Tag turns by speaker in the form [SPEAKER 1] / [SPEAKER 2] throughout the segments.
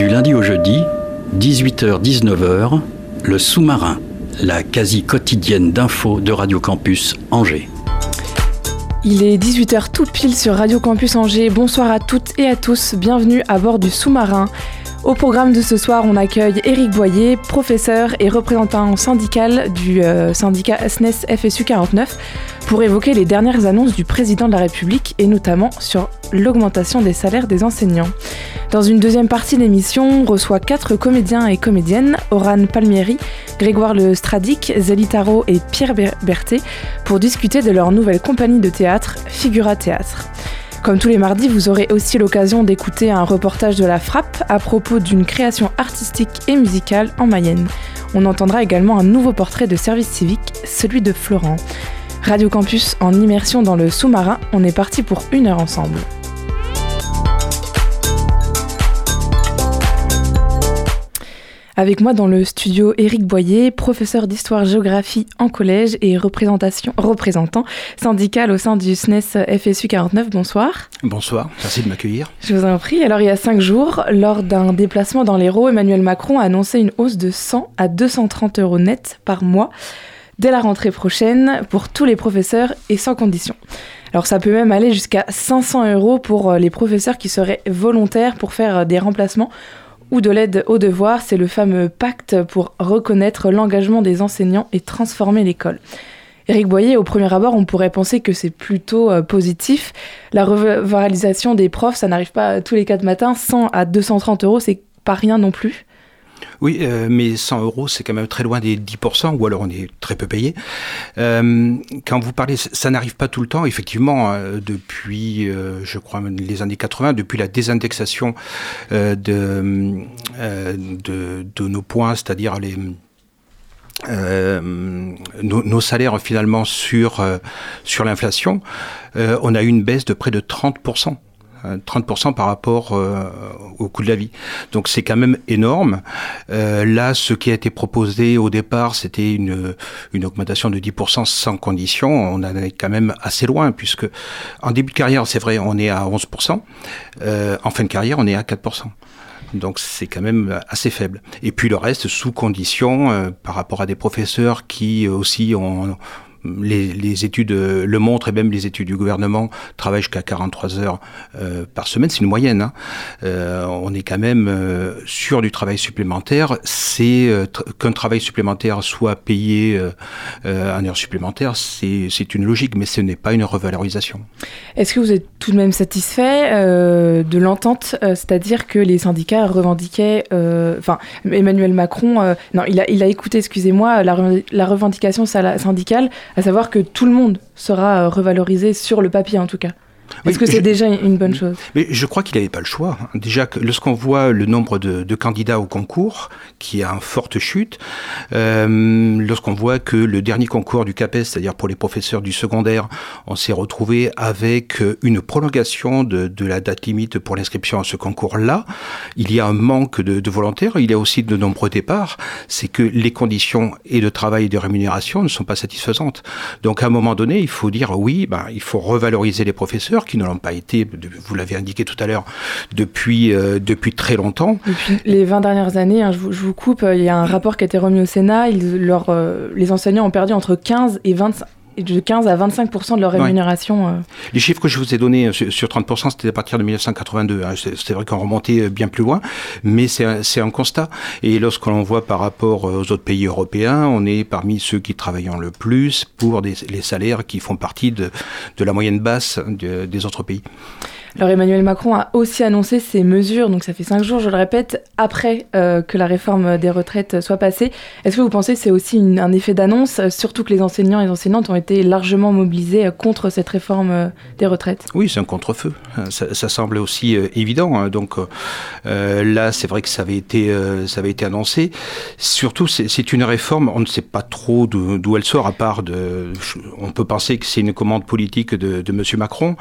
[SPEAKER 1] Du lundi au jeudi, 18h-19h, le sous-marin, la quasi quotidienne d'infos de Radio Campus Angers.
[SPEAKER 2] Il est 18h tout pile sur Radio Campus Angers. Bonsoir à toutes et à tous. Bienvenue à bord du sous-marin. Au programme de ce soir, on accueille Éric Boyer, professeur et représentant syndical du euh, syndicat SNES FSU 49, pour évoquer les dernières annonces du président de la République et notamment sur l'augmentation des salaires des enseignants. Dans une deuxième partie d'émission, on reçoit quatre comédiens et comédiennes, Oran Palmieri, Grégoire Le Stradic, Zélitaro et Pierre Berthet, pour discuter de leur nouvelle compagnie de théâtre, Figura Théâtre. Comme tous les mardis, vous aurez aussi l'occasion d'écouter un reportage de la Frappe à propos d'une création artistique et musicale en Mayenne. On entendra également un nouveau portrait de service civique, celui de Florent. Radio Campus en immersion dans le sous-marin, on est parti pour une heure ensemble. Avec moi dans le studio Éric Boyer, professeur d'histoire-géographie en collège et représentation, représentant syndical au sein du SNES FSU 49. Bonsoir.
[SPEAKER 3] Bonsoir, merci de m'accueillir.
[SPEAKER 2] Je vous en prie. Alors il y a cinq jours, lors d'un déplacement dans l'Hérault, Emmanuel Macron a annoncé une hausse de 100 à 230 euros net par mois dès la rentrée prochaine pour tous les professeurs et sans condition. Alors ça peut même aller jusqu'à 500 euros pour les professeurs qui seraient volontaires pour faire des remplacements ou de l'aide aux devoirs, c'est le fameux pacte pour reconnaître l'engagement des enseignants et transformer l'école. Éric Boyer, au premier abord, on pourrait penser que c'est plutôt euh, positif. La revalorisation des profs, ça n'arrive pas tous les quatre matins. 100 à 230 euros, c'est pas rien non plus.
[SPEAKER 3] Oui, euh, mais 100 euros, c'est quand même très loin des 10%, ou alors on est très peu payé. Euh, quand vous parlez, ça n'arrive pas tout le temps, effectivement, euh, depuis, euh, je crois, les années 80, depuis la désindexation euh, de, de, de, nos points, c'est-à-dire les... Nos, nos, salaires finalement sur, sur l'inflation, on a eu une baisse de près de 30%. 30% par rapport euh, au coût de la vie. Donc c'est quand même énorme. Euh, là, ce qui a été proposé au départ, c'était une, augmentation de 10% sans condition. On en est quand même assez loin, puisque en début de carrière, c'est vrai, on est à 11%. Euh, en fin de carrière, on est à 4%. Donc c'est quand même assez faible. Et puis le reste sous condition euh, par rapport à des professeurs qui aussi ont les, études le montrent et même les études du gouvernement travaillent jusqu'à 43 heures euh, par semaine, c'est une moyenne. Hein. Euh, on est quand même euh, sur du travail supplémentaire. C'est euh, qu'un travail supplémentaire soit payé euh, euh, en heure supplémentaire, c'est une logique, mais ce n'est pas une revalorisation.
[SPEAKER 2] Est-ce que vous êtes tout de même satisfait de l'entente, c'est-à-dire que les syndicats revendiquaient, enfin Emmanuel Macron, non, il a, il a écouté, excusez-moi, la revendication syndicale à savoir que tout le monde sera euh, revalorisé sur le papier en tout cas. Est-ce que c'est déjà une bonne chose?
[SPEAKER 3] Mais je crois qu'il n'avait pas le choix. Déjà, lorsqu'on voit le nombre de, de, candidats au concours, qui a une forte chute, euh, lorsqu'on voit que le dernier concours du CAPES, c'est-à-dire pour les professeurs du secondaire, on s'est retrouvé avec une prolongation de, de la date limite pour l'inscription à ce concours-là, il y a un manque de, de, volontaires, il y a aussi de nombreux départs, c'est que les conditions et de travail et de rémunération ne sont pas satisfaisantes. Donc à un moment donné, il faut dire oui, ben, il faut revaloriser les professeurs qui ne l'ont pas été, vous l'avez indiqué tout à l'heure, depuis, euh, depuis très longtemps.
[SPEAKER 2] Les 20 dernières années, hein, je, vous, coupe, il y a un rapport qui a été remis au Sénat, euh, les enseignants ont perdu entre 15 et 25 de 15 à 25 de leur rémunération.
[SPEAKER 3] Ouais. Euh... Les chiffres que je vous ai donnés euh, sur, sur 30 c'était à partir de 1982. Hein. C'est vrai qu'on remontait bien plus loin, mais c'est un, un, constat. Et lorsqu'on voit par rapport aux autres pays européens, on est parmi ceux qui travaillent le plus pour des, les salaires qui font partie de, de la moyenne basse de, des autres pays.
[SPEAKER 2] Alors Emmanuel Macron a aussi annoncé ces mesures, donc ça fait cinq jours, je le répète, après euh, que la réforme des retraites soit passée. Est-ce que vous pensez que c'est aussi un effet d'annonce, surtout que les enseignants et enseignantes ont été largement mobilisés contre cette réforme des retraites?
[SPEAKER 3] Oui, c'est un contre-feu. Ça, semble aussi évident. Hein. Donc là, c'est vrai que ça avait été, annoncé. Surtout, c'est une réforme, on ne sait pas trop d'où elle sort, à part de... On peut penser que c'est une commande politique de, M. Macron.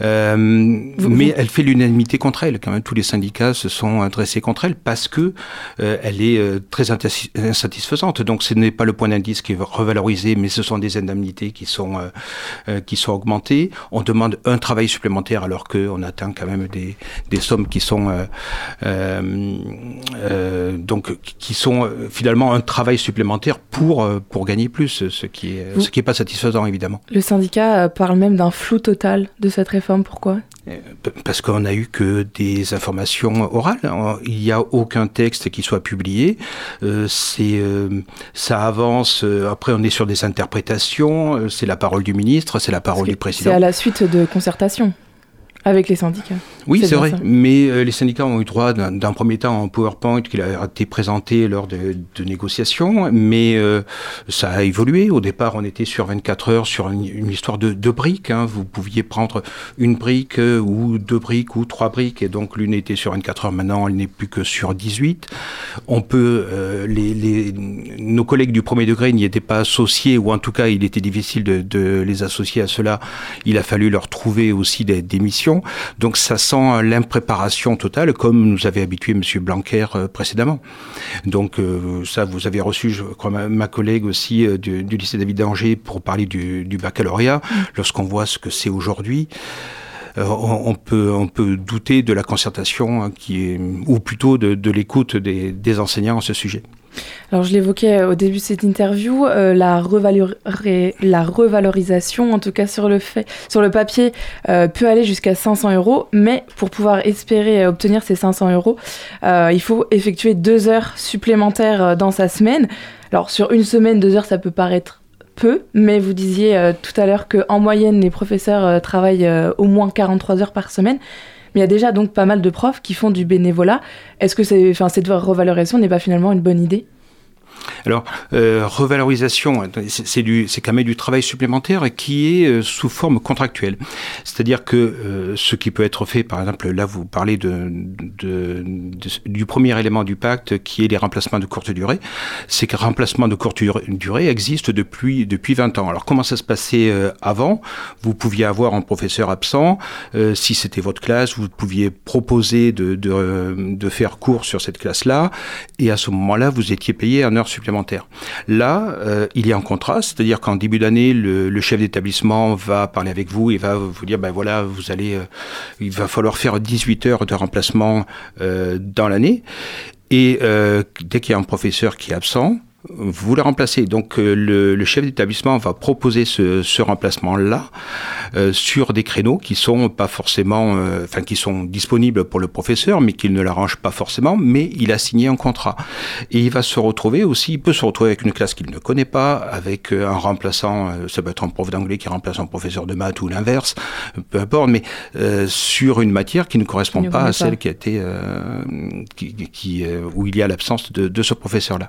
[SPEAKER 3] Euh, mais elle fait l'unanimité contre elle. Quand même, tous les syndicats se sont adressés contre elle parce que euh, elle est euh, très insatisfaisante. Donc, ce n'est pas le point d'indice qui est revalorisé, mais ce sont des indemnités qui sont qui sont augmentées. On demande un travail supplémentaire alors qu'on atteint quand même des, des sommes qui sont donc qui sont finalement un travail supplémentaire pour pour gagner plus, ce qui est ce qui est pas satisfaisant évidemment.
[SPEAKER 2] Le syndicat parle même d'un flou total de cette réforme. Pourquoi?
[SPEAKER 3] euh, parce qu'on n'a eu que des informations orales. Il n'y a aucun texte qui soit publié. Euh, c'est, euh, ça avance. après, on est sur des interprétations. c'est la parole du ministre, c'est la parole du président.
[SPEAKER 2] C'est à la suite de concertations. Avec les syndicats.
[SPEAKER 3] Oui, c'est vrai. Mais euh, les syndicats ont eu droit d'un premier temps en PowerPoint qui a été présenté lors de, de négociations, mais euh, ça a évolué. Au départ, on était sur 24 heures sur une, histoire de, de briques. Hein. Vous pouviez prendre une brique euh, ou deux briques ou trois briques, et donc l'une était sur 24 heures. Maintenant, elle n'est plus que sur 18. On peut, les, les, nos collègues du premier degré n'y étaient pas associés, ou en tout cas, il était difficile de, de les associer à cela. Il a fallu leur trouver aussi des, des missions donc ça sent l'impréparation totale, comme nous avait habitué M. Blanquer euh, précédemment. Donc euh, ça, vous avez reçu, je crois, ma, collègue aussi euh, du, lycée David d'Angers pour parler du, baccalauréat. Mm. Lorsqu'on voit ce que c'est aujourd'hui, on, peut, on peut douter de la concertation hein, qui est, ou plutôt de, l'écoute des, enseignants à ce sujet.
[SPEAKER 2] Alors je l'évoquais au début de cette interview, euh, la, revalorisation, en tout cas sur le, papier, euh, peut aller jusqu'à 500 euros, mais pour pouvoir espérer obtenir ces 500 euros, euh, il faut effectuer deux heures supplémentaires dans sa semaine. Alors sur une semaine, deux heures, ça peut paraître peu, mais vous disiez tout à l'heure qu'en moyenne, les professeurs travaillent au moins 43 heures par semaine. Mais il y a déjà donc pas mal de profs qui font du bénévolat. Est-ce que enfin, cette revalorisation n'est pas finalement une bonne idée?
[SPEAKER 3] Alors, euh, revalorisation, c'est quand même du travail supplémentaire qui est euh, sous forme contractuelle. C'est-à-dire que euh, ce qui peut être fait, par exemple, là vous parlez du premier élément du pacte qui est les remplacements de courte durée, c'est que remplacement de courte durée existe depuis depuis 20 ans. Alors comment ça se passait avant? Vous pouviez avoir un professeur absent, si c'était votre classe, vous pouviez proposer de, de, de faire cours sur cette classe-là, et à ce moment-là, vous étiez payé en heure supplémentaire. Là, euh, il y a un contrat, c'est-à-dire qu'en début d'année, le, chef d'établissement va parler avec vous et va vous dire, ben voilà, vous allez, euh, il va falloir faire 18 heures de remplacement euh, dans l'année. Et dès qu'il y a un professeur qui est absent, vous la remplacez. Donc euh, le, chef d'établissement va proposer ce, remplacement-là euh, sur des créneaux qui sont pas forcément, euh, enfin qui sont disponibles pour le professeur, mais qu'il ne l'arrange pas forcément. Mais il a signé un contrat et il va se retrouver aussi. Il peut se retrouver avec une classe qu'il ne connaît pas, avec un remplaçant. ça peut être un prof d'anglais qui remplace un professeur de maths ou l'inverse, peu importe. Mais sur une matière qui ne correspond pas à celle qui a été, qui, où il y a l'absence de ce professeur-là.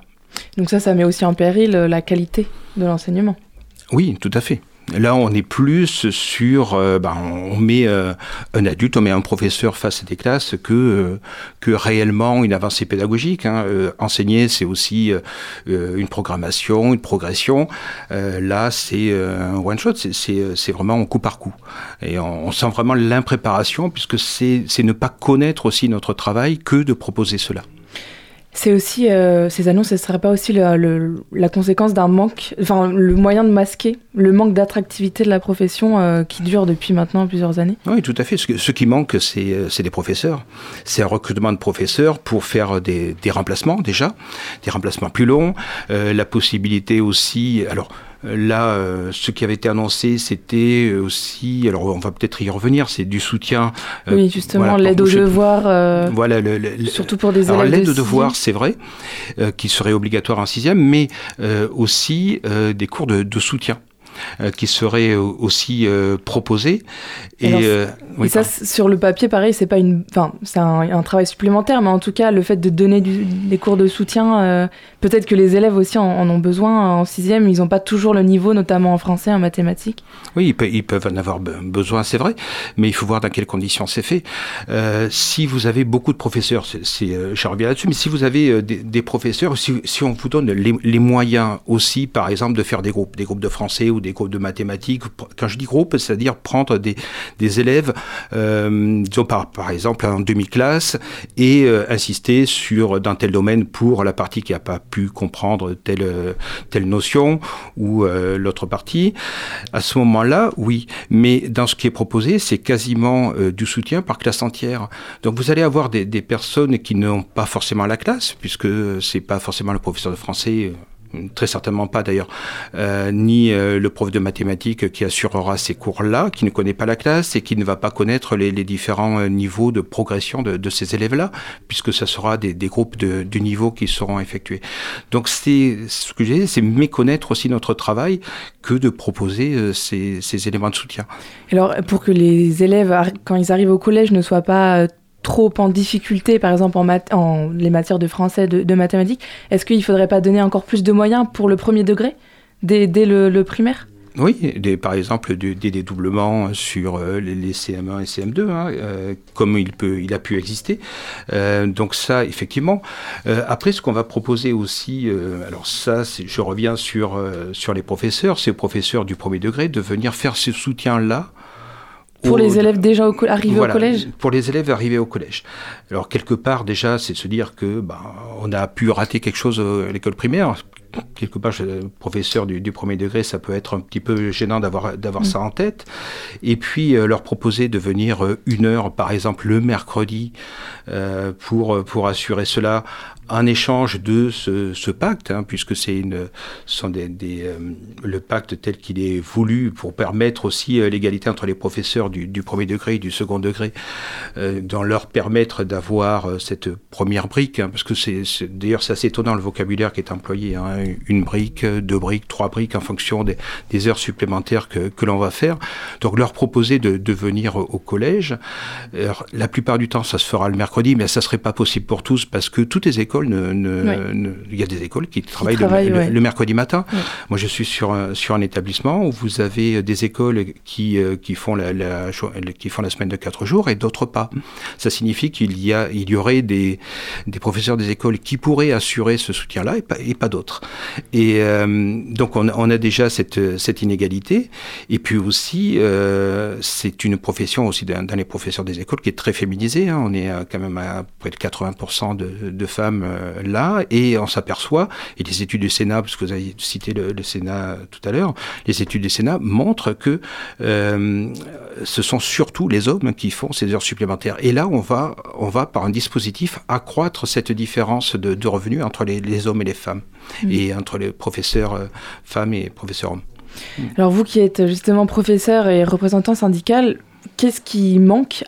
[SPEAKER 2] Donc ça, ça met aussi en péril euh, la qualité de l'enseignement.
[SPEAKER 3] Oui, tout à fait. Là, on est plus sur, euh, ben, on met euh, un adulte, on met un professeur face à des classes que que réellement une avancée pédagogique. Hein. enseigner, c'est aussi une programmation, une progression. là, c'est un one shot, c'est vraiment un coup par coup, et on sent vraiment l'impréparation puisque c'est ne pas connaître aussi notre travail que de proposer cela.
[SPEAKER 2] C'est aussi, euh, ces annonces, ce ne serait pas aussi la conséquence d'un manque, enfin le moyen de masquer le manque d'attractivité de la profession euh, qui dure depuis maintenant plusieurs années
[SPEAKER 3] Oui, tout à fait. Ce, qui manque, euh, c'est des professeurs. C'est un recrutement de professeurs pour faire des, des remplacements déjà, des remplacements plus longs, la possibilité aussi, alors Là, euh, ce qui avait été annoncé, c'était aussi, alors on va peut-être y revenir, c'est du soutien.
[SPEAKER 2] Euh, oui, justement, l'aide aux devoirs. Euh,
[SPEAKER 3] voilà,
[SPEAKER 2] surtout pour des élèves.
[SPEAKER 3] L'aide aux devoirs, c'est vrai, qui serait obligatoire en sixième, mais aussi des cours de, de soutien. Qui seraient aussi proposés.
[SPEAKER 2] Et, et ça, sur le papier, pareil, c'est pas une, enfin, c'est un, travail supplémentaire, mais en tout cas, le fait de donner des cours de soutien, peut-être que les élèves aussi en, ont besoin en sixième. Ils n'ont pas toujours le niveau, notamment en français, en mathématiques.
[SPEAKER 3] Oui, ils peuvent en avoir besoin, c'est vrai, mais il faut voir dans quelles conditions c'est fait. si vous avez beaucoup de professeurs, c'est, je reviens là-dessus, mais si vous avez des, professeurs, si, si, on vous donne les, les moyens aussi, par exemple, de faire des groupes, des groupes de français ou des groupes de mathématiques. Quand je dis groupe, c'est-à-dire prendre des, élèves, euh, disons par, par exemple en demi-classe, et euh, insister sur d'un tel domaine pour la partie qui n'a pas pu comprendre telle, telle notion ou euh, l'autre partie. À ce moment-là, oui. Mais dans ce qui est proposé, c'est quasiment du soutien par classe entière. Donc vous allez avoir des, des personnes qui n'ont pas forcément la classe, puisque c'est pas forcément le professeur de français très certainement pas d'ailleurs, euh, ni euh, le prof de mathématiques qui assurera ces cours-là, qui ne connaît pas la classe et qui ne va pas connaître les, différents euh, niveaux de progression de, ces élèves-là, puisque ce sera des, groupes de, niveau qui seront effectués. Donc c'est ce que j'ai, c'est méconnaître aussi notre travail que de proposer ces, ces éléments de soutien.
[SPEAKER 2] Alors pour que les élèves, quand ils arrivent au collège, ne soient pas trop en difficulté, par exemple en, les matières de français, de, mathématiques, est-ce qu'il ne faudrait pas donner encore plus de moyens pour le premier degré, dès, le, primaire?
[SPEAKER 3] Oui, par exemple des dédoublements sur euh, les, CM1 et CM2, hein, euh, comme il, peut, il a pu exister. Euh, donc ça, effectivement. après, ce qu'on va proposer aussi, alors ça, je reviens sur, sur les professeurs, ces professeurs du premier degré, de venir faire ce soutien-là
[SPEAKER 2] pour les élèves déjà arrivés au collège
[SPEAKER 3] Pour les élèves arrivés au collège. Alors, quelque part, déjà, c'est de se dire que ben, on a pu rater quelque chose à l'école primaire. Quelque part, professeur du, premier degré, ça peut être un petit peu gênant d'avoir d'avoir mm. ça en tête. Et puis, euh, leur proposer de venir euh, une heure, par exemple, le mercredi, euh, pour, pour assurer cela en échange de ce, pacte, hein, puisque c'est euh, le pacte tel qu'il est voulu pour permettre aussi euh, l'égalité entre les professeurs du, premier degré et du second degré, euh, dans leur permettre d'avoir cette première brique, hein, parce que c'est d'ailleurs c'est assez étonnant le vocabulaire qui est employé, hein, une brique, deux briques, trois briques en fonction des, heures supplémentaires que, l'on va faire. Donc leur proposer de, de venir au collège, la plupart du temps ça se fera le mercredi, mais ça serait pas possible pour tous parce que toutes les écoles ne, il y a des écoles qui travaillent, le, mercredi matin. Moi, je suis sur un, sur un établissement où vous avez des écoles qui, euh, qui, font la, qui font la semaine de quatre jours et d'autres pas. Ça signifie qu'il y, a, il y aurait des, des professeurs des écoles qui pourraient assurer ce soutien-là et pas, et pas d'autres. Et euh, donc, on, on, a déjà cette, cette inégalité. Et puis aussi, euh, c'est une profession aussi dans, les professeurs des écoles qui est très féminisée. Hein. On est quand même à près de 80% de, de femmes euh, là, et on s'aperçoit, et les études du Sénat, parce que vous avez cité le, Sénat tout à l'heure, les études du Sénat montrent que euh, ce sont surtout les hommes qui font ces heures supplémentaires. Et là, on va, on va par un dispositif accroître cette différence de, revenus entre les, hommes et les femmes, mmh. et entre les professeurs euh, femmes et professeurs hommes.
[SPEAKER 2] Alors vous qui êtes justement professeur et représentant syndical, qu'est-ce qui manque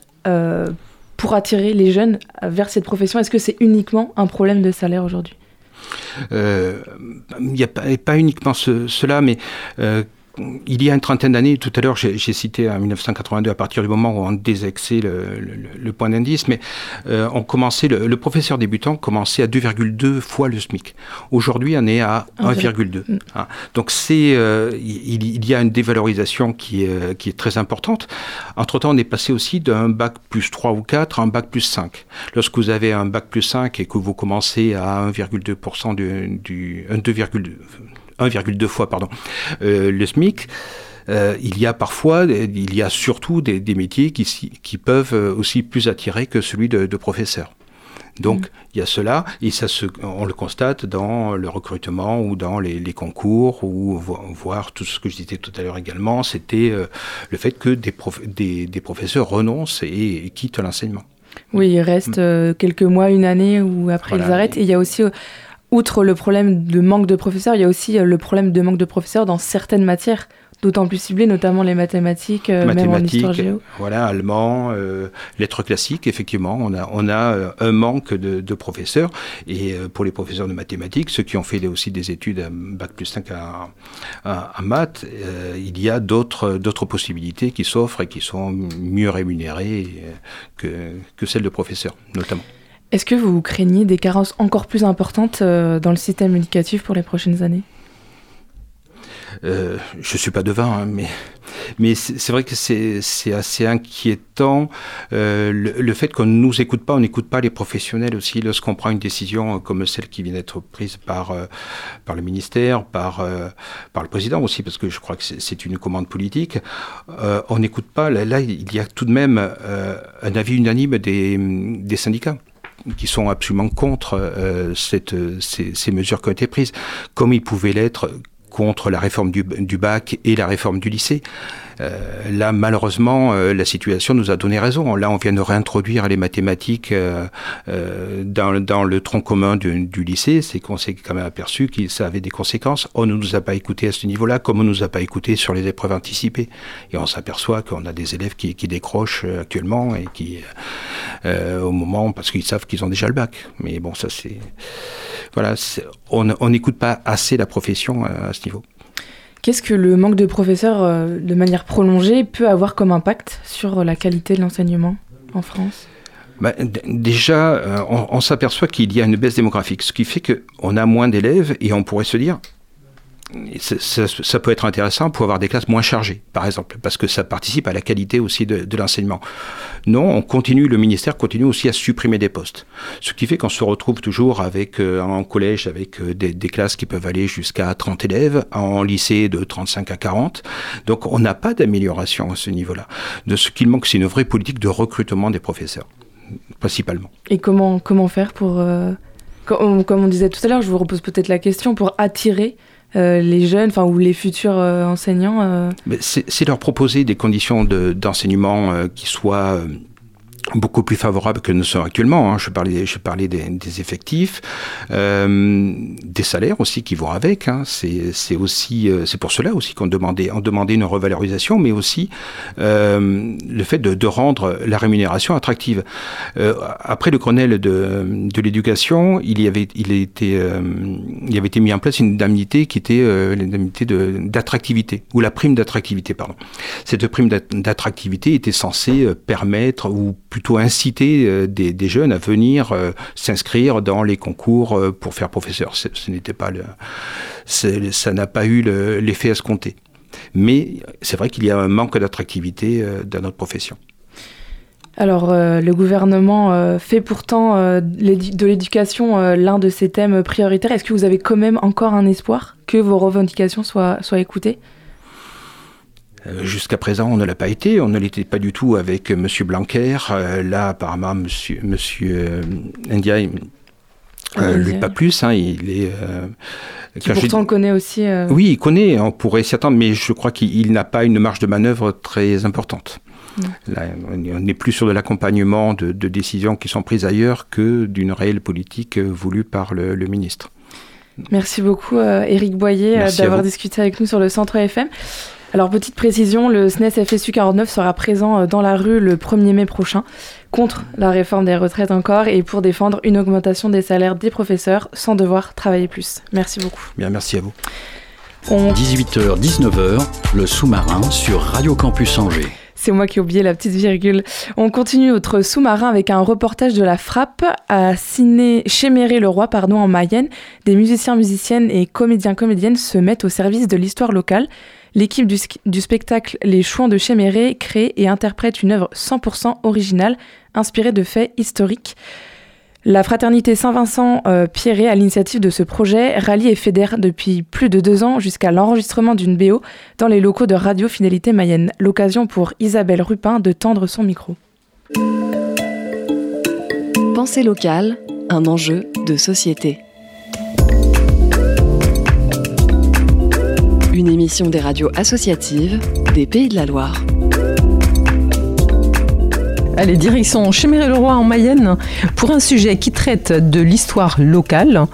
[SPEAKER 2] pour attirer les jeunes vers cette profession? Est-ce que c'est uniquement un problème de salaire aujourd'hui?
[SPEAKER 3] Euh, Il n'y a pas, uniquement cela, mais euh, il y a une trentaine d'années, tout à l'heure j'ai cité en 1982 à partir du moment où on désexait le, point d'indice, mais euh, on commençait le, professeur débutant commençait à 2,2 fois le SMIC. Aujourd'hui, on est à 1,2. Mm. Hein. Donc c'est euh, il, y a une dévalorisation qui est, qui est très importante. Entre temps, on est passé aussi d'un bac plus 3 ou 4 à un bac plus 5. Lorsque vous avez un bac plus 5 et que vous commencez à 1,2% du, du 2,2 1,2 fois pardon, euh, le SMIC. Euh, il y a parfois, il y a surtout des, métiers qui, qui, peuvent euh, aussi plus attirer que celui de, professeur. Donc mm. il y a cela, et ça se, on le constate dans le recrutement ou dans les, concours, ou voir tout ce que je disais tout à l'heure également, c'était le fait que des, des, professeurs renoncent et, quittent l'enseignement.
[SPEAKER 2] Oui, il reste mm. quelques mois, une année, ou après ils arrêtent. Et il y a aussi outre le problème de manque de professeurs, il y a aussi euh, le problème de manque de professeurs dans certaines matières d'autant plus ciblées, notamment les mathématiques, euh, même en histoire géo.
[SPEAKER 3] Voilà, allemand, euh, lettres classiques, effectivement. On a, on a un manque de, de, professeurs. Et pour les professeurs de mathématiques, ceux qui ont fait aussi des études à Bac plus 5 à, à, maths, il y a d'autres possibilités qui s'offrent et qui sont mieux rémunérées que, que celles de professeurs, notamment.
[SPEAKER 2] Est-ce que vous craignez des carences encore plus importantes dans le système éducatif pour les prochaines années?
[SPEAKER 3] Euh, je suis pas devin, hein, mais c'est vrai que c'est assez inquiétant euh, le, fait qu'on ne nous écoute pas, on n'écoute pas les professionnels aussi lorsqu'on prend une décision comme celle qui vient d'être prise par euh, le ministère, par euh, le président aussi, parce que je crois que c'est une commande politique. Euh, on n'écoute pas. Là, il y a tout de même un avis unanime des syndicats qui sont absolument contre euh, cette, ces, ces, mesures qui ont été prises, comme ils pouvaient l'être contre la réforme du, du, bac et la réforme du lycée. Euh, là, malheureusement, euh, la situation nous a donné raison. Là, on vient de réintroduire les mathématiques euh, euh dans, dans, le tronc commun du, du lycée. C'est qu'on s'est quand même aperçu que ça avait des conséquences. On ne nous a pas écouté à ce niveau-là, comme on ne nous a pas écouté sur les épreuves anticipées. Et on s'aperçoit qu'on a des élèves qui, qui, décrochent actuellement et qui, au moment, parce qu'ils savent qu'ils ont déjà le bac. Mais bon, ça c'est voilà, on n'écoute pas assez la profession à, ce niveau.
[SPEAKER 2] Qu'est-ce que le manque de professeurs euh, de manière prolongée peut avoir comme impact sur la qualité de l'enseignement en France?
[SPEAKER 3] Bah, déjà, euh, on, on s'aperçoit qu'il y a une baisse démographique, ce qui fait qu'on a moins d'élèves et on pourrait se dire, ça, peut être intéressant pour avoir des classes moins chargées, par exemple, parce que ça participe à la qualité aussi de, l'enseignement. Non, on continue, le ministère continue aussi à supprimer des postes, ce qui fait qu'on se retrouve toujours avec euh, en collège avec euh, des, classes qui peuvent aller jusqu'à 30 élèves, en lycée de 35 à 40. Donc on n'a pas d'amélioration à ce niveau-là. De ce qu'il manque, c'est une vraie politique de recrutement des professeurs, principalement.
[SPEAKER 2] Et comment comment faire pour euh, comme, on disait tout à l'heure, je vous repose peut-être la question pour attirer les jeunes, enfin ou les futurs euh, enseignants euh...
[SPEAKER 3] C'est leur proposer des conditions d'enseignement de, qui soient beaucoup plus favorable que nous sommes actuellement. Hein. Je parlais, des, effectifs, euh, des salaires aussi qui vont avec. Hein. C'est aussi, euh, c'est pour cela aussi qu'on demandait, on demandait une revalorisation, mais aussi euh, le fait de, rendre la rémunération attractive. Après le Grenelle de, l'éducation, il y avait, il était, il avait été mis en place une indemnité qui était l'indemnité d'attractivité ou la prime d'attractivité, pardon. Cette prime d'attractivité était censée permettre ou plutôt inciter euh, des, jeunes à venir euh, s'inscrire dans les concours euh, pour faire professeur. Ce n'était pas le, ça n'a pas eu l'effet escompté. Mais c'est vrai qu'il y a un manque d'attractivité dans notre profession.
[SPEAKER 2] Alors, le gouvernement fait pourtant de l'éducation l'un de ses thèmes prioritaires. Est-ce que vous avez quand même encore un espoir que vos revendications soient écoutées?
[SPEAKER 3] Euh, jusqu'à présent, on ne l'a pas été. On ne l'était pas du tout avec M. Blanquer. Euh, là, apparemment, M. Monsieur, Ndiaye. Euh, lui pas plus, hein, il est. Euh,
[SPEAKER 2] qui pourtant on connaît aussi. Euh...
[SPEAKER 3] Oui, il connaît, on pourrait s'y attendre, mais je crois qu'il n'a pas une marge de manœuvre très importante. Là, on n'est plus sur de l'accompagnement de, de, décisions qui sont prises ailleurs que d'une réelle politique voulue par le, le ministre.
[SPEAKER 2] Merci beaucoup, Éric Boyer, d'avoir discuté avec nous sur le Centre FM. Alors, petite précision, le SNES FSU 49 sera présent euh, dans la rue le 1er mai prochain contre la réforme des retraites encore et pour défendre une augmentation des salaires des professeurs sans devoir travailler plus. Merci beaucoup.
[SPEAKER 3] Bien, merci à vous.
[SPEAKER 1] On... 18h, 19h, le sous-marin sur Radio Campus Angers.
[SPEAKER 2] C'est moi qui ai oublié la petite virgule. On continue notre sous-marin avec un reportage de la frappe à Ciné le roi pardon, en Mayenne. Des musiciens, musiciennes et comédiens, comédiennes se mettent au service de l'histoire locale. L'équipe du, spectacle Les Chouans de Chéméré crée et interprète une œuvre 100% originale, inspirée de faits historiques. La fraternité Saint-Vincent euh, Pierret, à l'initiative de ce projet, rallie et fédère depuis plus de deux ans jusqu'à l'enregistrement d'une BO dans les locaux de Radio Fidélité Mayenne. L'occasion pour Isabelle Rupin de tendre son micro.
[SPEAKER 4] Pensée locale, un enjeu de société. Une émission des radios associatives des Pays de la Loire.
[SPEAKER 5] Allez, direction Chéméré-le-Roi en Mayenne pour un sujet qui traite de l'histoire locale,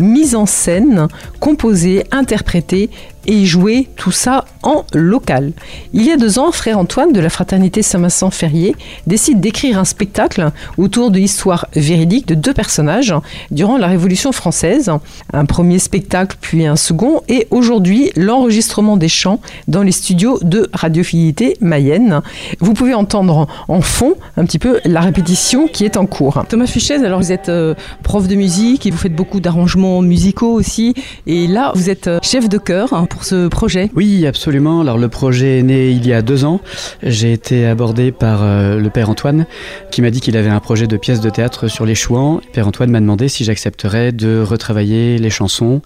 [SPEAKER 5] mise en scène, composée, interprétée et jouer tout ça en local. Il y a deux ans, frère Antoine de la fraternité Saint-Vincent-Ferrier décide d'écrire un spectacle autour de l'histoire véridique de deux personnages durant la Révolution française. Un premier spectacle puis un second et aujourd'hui l'enregistrement des chants dans les studios de Radiofidélité Mayenne. Vous pouvez entendre en fond un petit peu la répétition qui est en cours. Thomas Fuchez, alors vous êtes euh, prof de musique et vous faites beaucoup d'arrangements musicaux aussi et là vous êtes euh, chef de chœur pour ce projet?
[SPEAKER 6] Oui, absolument. Alors le projet est né il y a deux ans. J'ai été abordé par euh, le père Antoine qui m'a dit qu'il avait un projet de pièce de théâtre sur les chouans. Père Antoine m'a demandé si j'accepterais de retravailler les chansons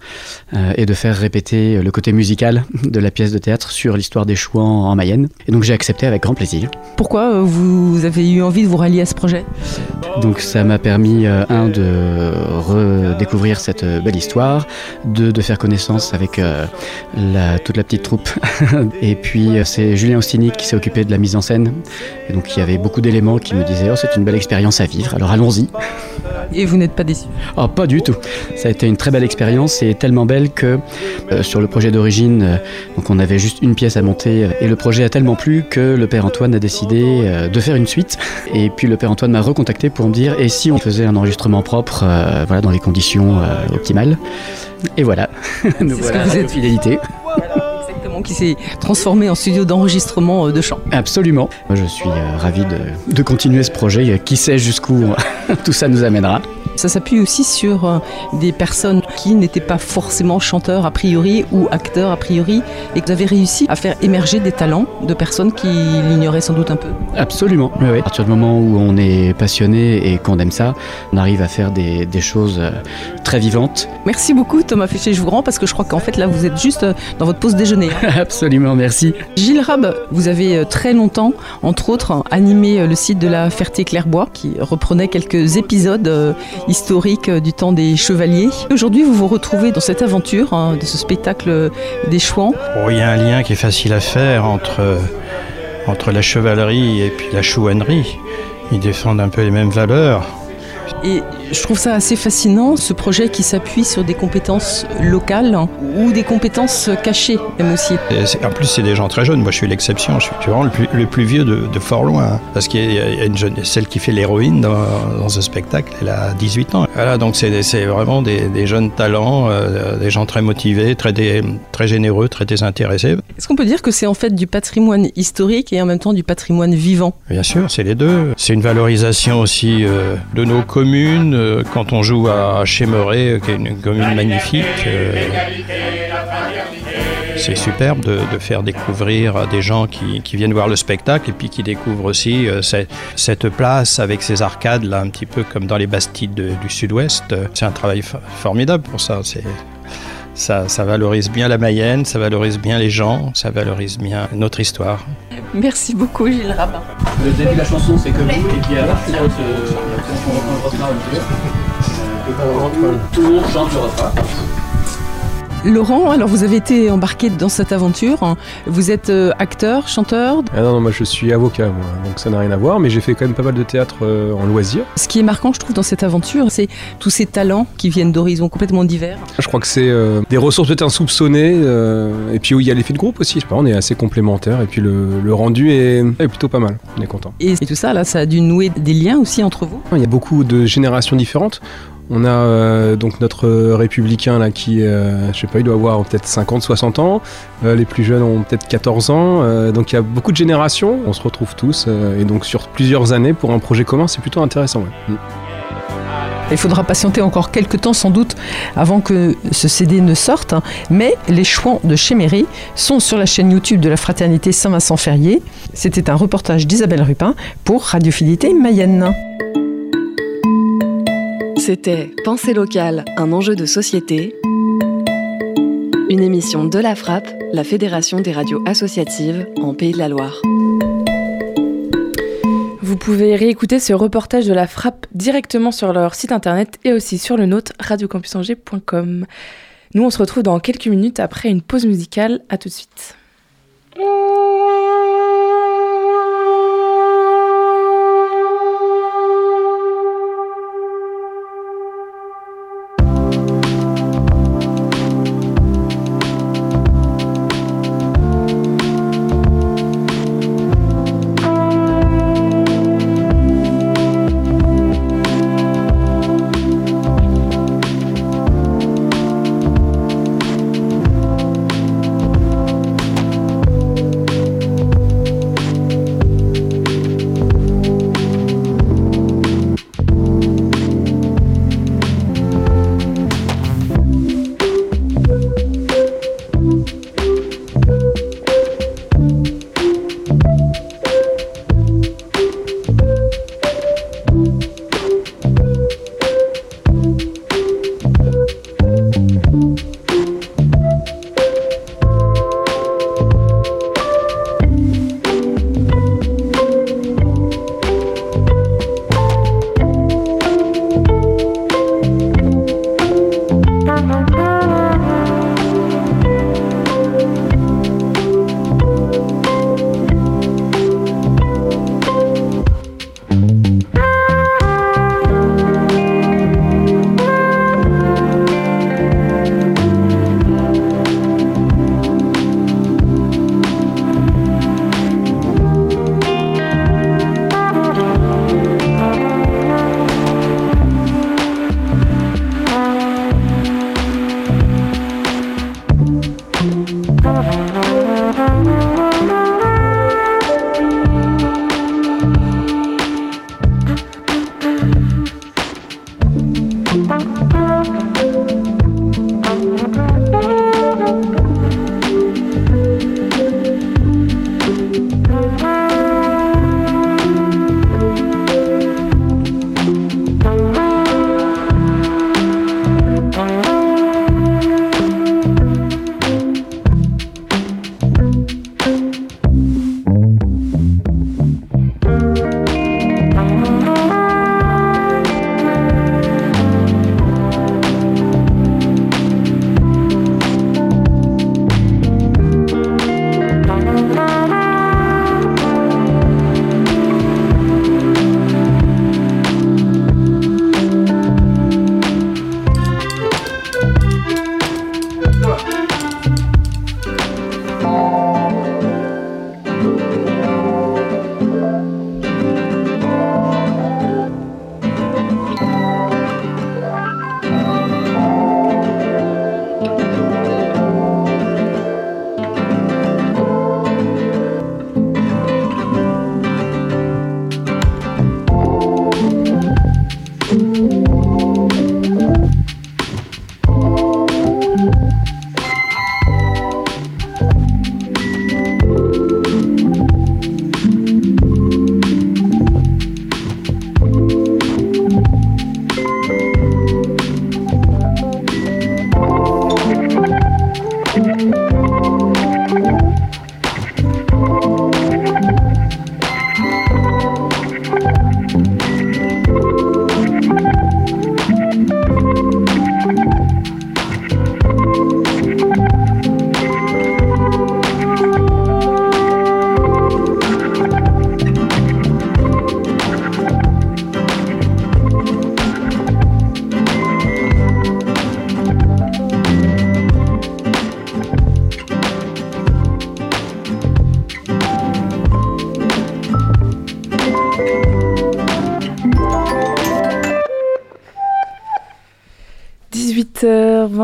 [SPEAKER 6] et de faire répéter le côté musical de la pièce de théâtre sur l'histoire des chouans en Mayenne. Et donc j'ai accepté avec grand plaisir.
[SPEAKER 5] Pourquoi vous avez eu envie de vous rallier à ce projet?
[SPEAKER 6] Donc ça m'a permis, un, de redécouvrir cette belle histoire, deux, de faire connaissance avec la, toute la petite troupe. et puis c'est Julien Ostinic qui s'est occupé de la mise en scène. Et donc il y avait beaucoup d'éléments qui me disaient oh, c'est une belle expérience à vivre, alors allons-y.
[SPEAKER 5] Et vous n'êtes pas déçu
[SPEAKER 6] Oh, pas du tout. Ça a été une très belle expérience et tellement belle que euh, sur le projet d'origine, euh, donc on avait juste une pièce à monter et le projet a tellement plu que le père Antoine a décidé euh, de faire une suite. Et puis le père Antoine m'a recontacté pour me dire et si on faisait un enregistrement propre, voilà, dans les conditions optimales. Et voilà,
[SPEAKER 5] nous voilà vous êtes fidélité qui s'est transformé en studio d'enregistrement de chant.
[SPEAKER 6] Absolument. Je suis ravi de, de continuer ce projet. Qui sait jusqu'où tout ça nous amènera.
[SPEAKER 5] Ça s'appuie aussi sur euh, des personnes qui n'étaient pas forcément chanteurs a priori ou acteurs a priori et que vous avez réussi à faire émerger des talents de personnes qui l'ignoraient sans doute un peu.
[SPEAKER 6] Absolument. Oui, À partir du moment où on est passionné et qu'on aime ça, on arrive à faire des, choses euh, très vivantes.
[SPEAKER 5] Merci beaucoup Thomas Féché, je vous rends parce que je crois qu'en fait là vous êtes juste euh, dans votre pause déjeuner.
[SPEAKER 6] Absolument, merci.
[SPEAKER 5] Gilles Rab, vous avez très longtemps, entre autres, animé le site de la Ferté-Clairbois qui reprenait quelques épisodes euh, du temps des chevaliers. Aujourd'hui, vous vous retrouvez dans cette aventure hein, de ce spectacle des chouans.
[SPEAKER 7] Oh, il y a un lien qui est facile à faire entre, euh, entre la chevalerie et puis la chouannerie. Ils défendent un peu les mêmes valeurs.
[SPEAKER 5] Et je trouve ça assez fascinant, ce projet qui s'appuie sur des compétences locales ou des compétences cachées, même aussi.
[SPEAKER 7] en plus, c'est des gens très jeunes. Moi, je suis l'exception. Je suis vraiment le plus, vieux de, fort loin. Parce qu'il y a une jeune, celle qui fait l'héroïne dans, ce spectacle, elle a 18 ans. Voilà, donc c'est vraiment des, jeunes talents, euh, des gens très motivés, très, très généreux, très désintéressés.
[SPEAKER 5] Est-ce qu'on peut dire que c'est en fait du patrimoine historique et en même temps du patrimoine vivant?
[SPEAKER 7] Bien sûr, c'est les deux. C'est une valorisation aussi euh, de nos communes euh, quand on joue à Chémeret, euh, qui est une commune magnifique. Euh, c'est superbe de, faire découvrir à des gens qui, viennent voir le spectacle et puis qui découvrent aussi cette, place avec ses arcades, là, un petit peu comme dans les Bastides du Sud-Ouest. C'est un travail formidable pour ça. Ça, ça, valorise bien la Mayenne, ça valorise bien les gens, ça valorise bien notre histoire.
[SPEAKER 5] Merci beaucoup Gilles Rabin.
[SPEAKER 6] Le début de la chanson c'est que vous, et puis à partir de ce... Tout le monde chante le refrain.
[SPEAKER 5] Laurent, alors vous avez été embarqué dans cette aventure. Vous êtes euh, acteur, chanteur
[SPEAKER 8] ah non, non, moi je suis avocat, moi, donc ça n'a rien à voir, mais j'ai fait quand même pas mal de théâtre euh, en loisir.
[SPEAKER 5] Ce qui est marquant, je trouve, dans cette aventure, c'est tous ces talents qui viennent d'horizons complètement divers.
[SPEAKER 8] Je crois que c'est euh, des ressources peut-être insoupçonnées, et puis où il y a l'effet de groupe aussi. On est assez complémentaires, et puis le, rendu est, plutôt pas mal. On est content.
[SPEAKER 5] Et, et tout ça, là, ça a dû nouer des liens aussi entre vous?
[SPEAKER 8] Il y a beaucoup de générations différentes. On a euh, donc notre républicain là qui, euh, je sais pas, il doit avoir peut-être 50, 60 ans. Euh, les plus jeunes ont peut-être 14 ans. donc il y a beaucoup de générations. On se retrouve tous et donc sur plusieurs années pour un projet commun, c'est plutôt intéressant. Mm.
[SPEAKER 5] Il faudra patienter encore quelques temps sans doute avant que ce CD ne sorte, mais les chouans de Chéméry sont sur la chaîne YouTube de la Fraternité Saint-Vincent-Ferrier. C'était un reportage d'Isabelle Rupin pour Radiofidélité Mayenne.
[SPEAKER 4] C'était Pensée locale, un enjeu de société. Une émission de la Frappe, la Fédération des radios associatives en Pays de la Loire.
[SPEAKER 2] Vous pouvez réécouter ce reportage de la Frappe directement sur leur site internet et aussi sur le nôtre radiocampusangers.com. Nous, on se retrouve dans quelques minutes après une pause musicale. À tout de suite.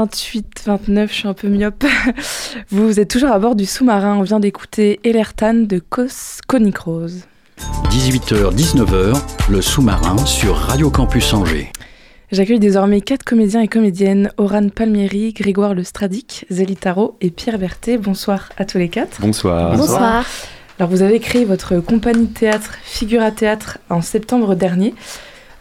[SPEAKER 2] 18h28, 29, je suis un peu myope. Vous êtes toujours à bord du sous-marin. On vient d'écouter Elertan de Cos Rose.
[SPEAKER 1] 18h, 19h, le sous-marin sur Radio Campus Angers.
[SPEAKER 2] J'accueille désormais quatre comédiens et comédiennes, Oran Palmieri, Grégoire Lestradic, Zélitaro et Pierre Berthet. Bonsoir à tous les quatre.
[SPEAKER 9] Bonsoir.
[SPEAKER 2] Bonsoir. Alors vous avez créé votre compagnie de théâtre Figura Théâtre en septembre dernier.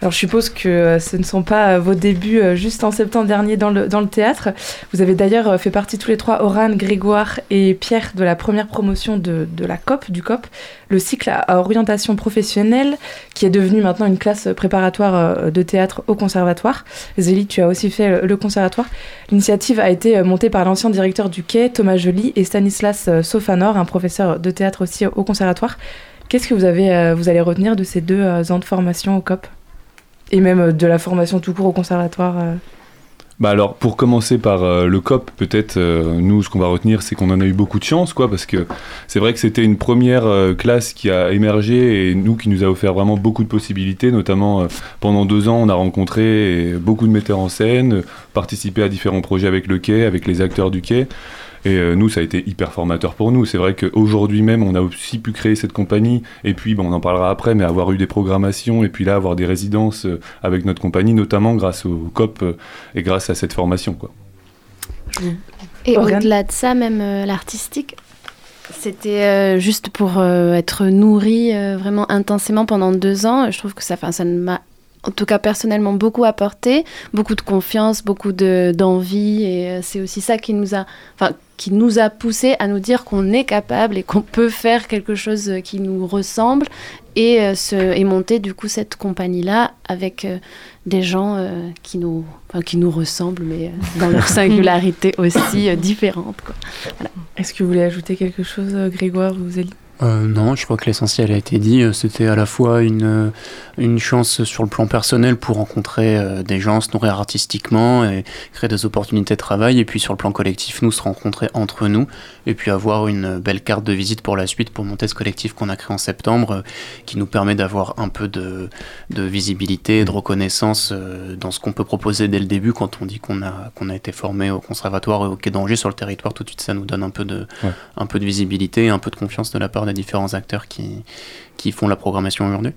[SPEAKER 2] Alors je suppose que euh, ce ne sont pas euh, vos débuts euh, juste en septembre dernier dans le, dans le théâtre. Vous avez d'ailleurs fait partie tous les trois, Oran, Grégoire et Pierre, de la première promotion de, de la COP, du COP, le cycle à orientation professionnelle, qui est devenu maintenant une classe préparatoire de théâtre au conservatoire. Zélie, tu as aussi fait le conservatoire. L'initiative a été montée par l'ancien directeur du Quai, Thomas Joly, et Stanislas Sofanor, un professeur de théâtre aussi au conservatoire. Qu'est-ce que vous, avez, vous allez retenir de ces deux ans de formation au COP? Et même euh, de la formation tout court au conservatoire euh.
[SPEAKER 9] bah alors, pour commencer par euh, le COP, peut-être, nous, ce qu'on va retenir, c'est qu'on en a eu beaucoup de chance, quoi, parce que c'est vrai que c'était une première classe qui a émergé et nous, qui nous a offert vraiment beaucoup de possibilités, notamment pendant deux ans, on a rencontré beaucoup de metteurs en scène, participé à différents projets avec le quai, avec les acteurs du quai. Et euh, nous, ça a été hyper formateur pour nous. C'est vrai qu'aujourd'hui même, on a aussi pu créer cette compagnie. Et puis, bon, on en parlera après, mais avoir eu des programmations et puis là, avoir des résidences euh, avec notre compagnie, notamment grâce au COP euh, et grâce à cette formation. Quoi.
[SPEAKER 10] Et au-delà de ça, même l'artistique, c'était juste pour être nourri vraiment intensément pendant deux ans. Je trouve que ça, ça m'a en tout cas personnellement beaucoup apporté, beaucoup de confiance, beaucoup d'envie et c'est aussi ça qui nous a, enfin qui nous a poussé à nous dire qu'on est capable et qu'on peut faire quelque chose qui nous ressemble et, euh, se, et monter du coup cette compagnie-là avec euh, des gens euh, qui, nous, qui nous ressemblent, mais dans leur singularité aussi différente.
[SPEAKER 2] Est-ce que vous voulez ajouter quelque chose, Grégoire ou Zélie?
[SPEAKER 11] Euh, non, je crois que l'essentiel a été dit. Euh, c'était à la fois une, euh, une chance sur le plan personnel pour rencontrer des gens, se nourrir artistiquement et créer des opportunités de travail. Et puis sur le plan collectif, nous se rencontrer entre nous et puis avoir une belle carte de visite pour la suite pour monter ce collectif qu'on a créé en septembre qui nous permet d'avoir un peu de, de visibilité et de reconnaissance dans ce qu'on peut proposer dès le début quand on dit qu'on a, qu'on a été formé au conservatoire et au Quai d'Angers sur le territoire. Tout de suite, ça nous donne un peu de, un peu de visibilité et un peu de confiance de la part des différents acteurs qui, qui font la programmation aujourd'hui.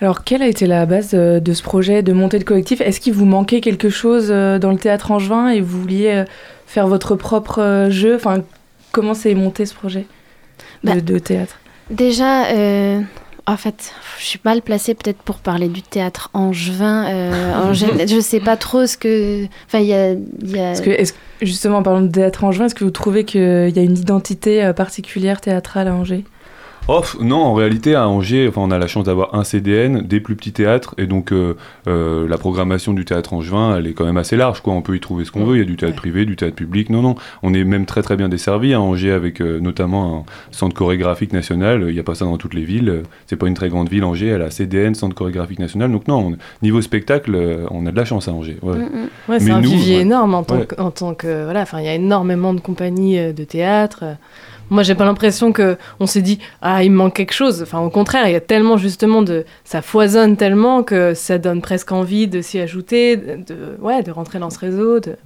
[SPEAKER 2] Alors, quelle a été la base euh, de ce projet de montée de collectif? Est-ce qu'il vous manquait quelque chose euh, dans le théâtre angevin et vous vouliez euh, faire votre propre jeu? Enfin, comment s'est monté ce projet de, bah, théâtre?
[SPEAKER 10] Déjà, en fait, je suis mal placée peut-être pour parler du théâtre angevin. Euh, je sais pas trop ce que. Enfin, il y a.
[SPEAKER 2] que, justement, en parlant de théâtre angevin, est-ce que vous trouvez qu'il y a une identité particulière théâtrale à Angers?
[SPEAKER 9] Oh, non, en réalité, à Angers, enfin, on a la chance d'avoir un CDN, des plus petits théâtres, et donc euh, euh, la programmation du théâtre angevin, elle est quand même assez large. Quoi. On peut y trouver ce qu'on veut. Il y a du théâtre privé, du théâtre public. Non, non, on est même très très bien desservi à Angers avec euh, notamment un centre chorégraphique national. Il n'y a pas ça dans toutes les villes. C'est pas une très grande ville, Angers. Elle a CDN, centre chorégraphique national. Donc non, niveau spectacle, on a de la chance à Angers. Ouais.
[SPEAKER 12] Mm, mm. c'est un vivier énorme en tant, que, en tant que voilà. Enfin, il y a énormément de compagnies de théâtre. Moi, j'ai pas l'impression que on s'est dit ah il me manque quelque chose. Enfin, au contraire, il y a tellement justement de ça foisonne tellement que ça donne presque envie de s'y ajouter, de, ouais, de rentrer dans ce réseau, de...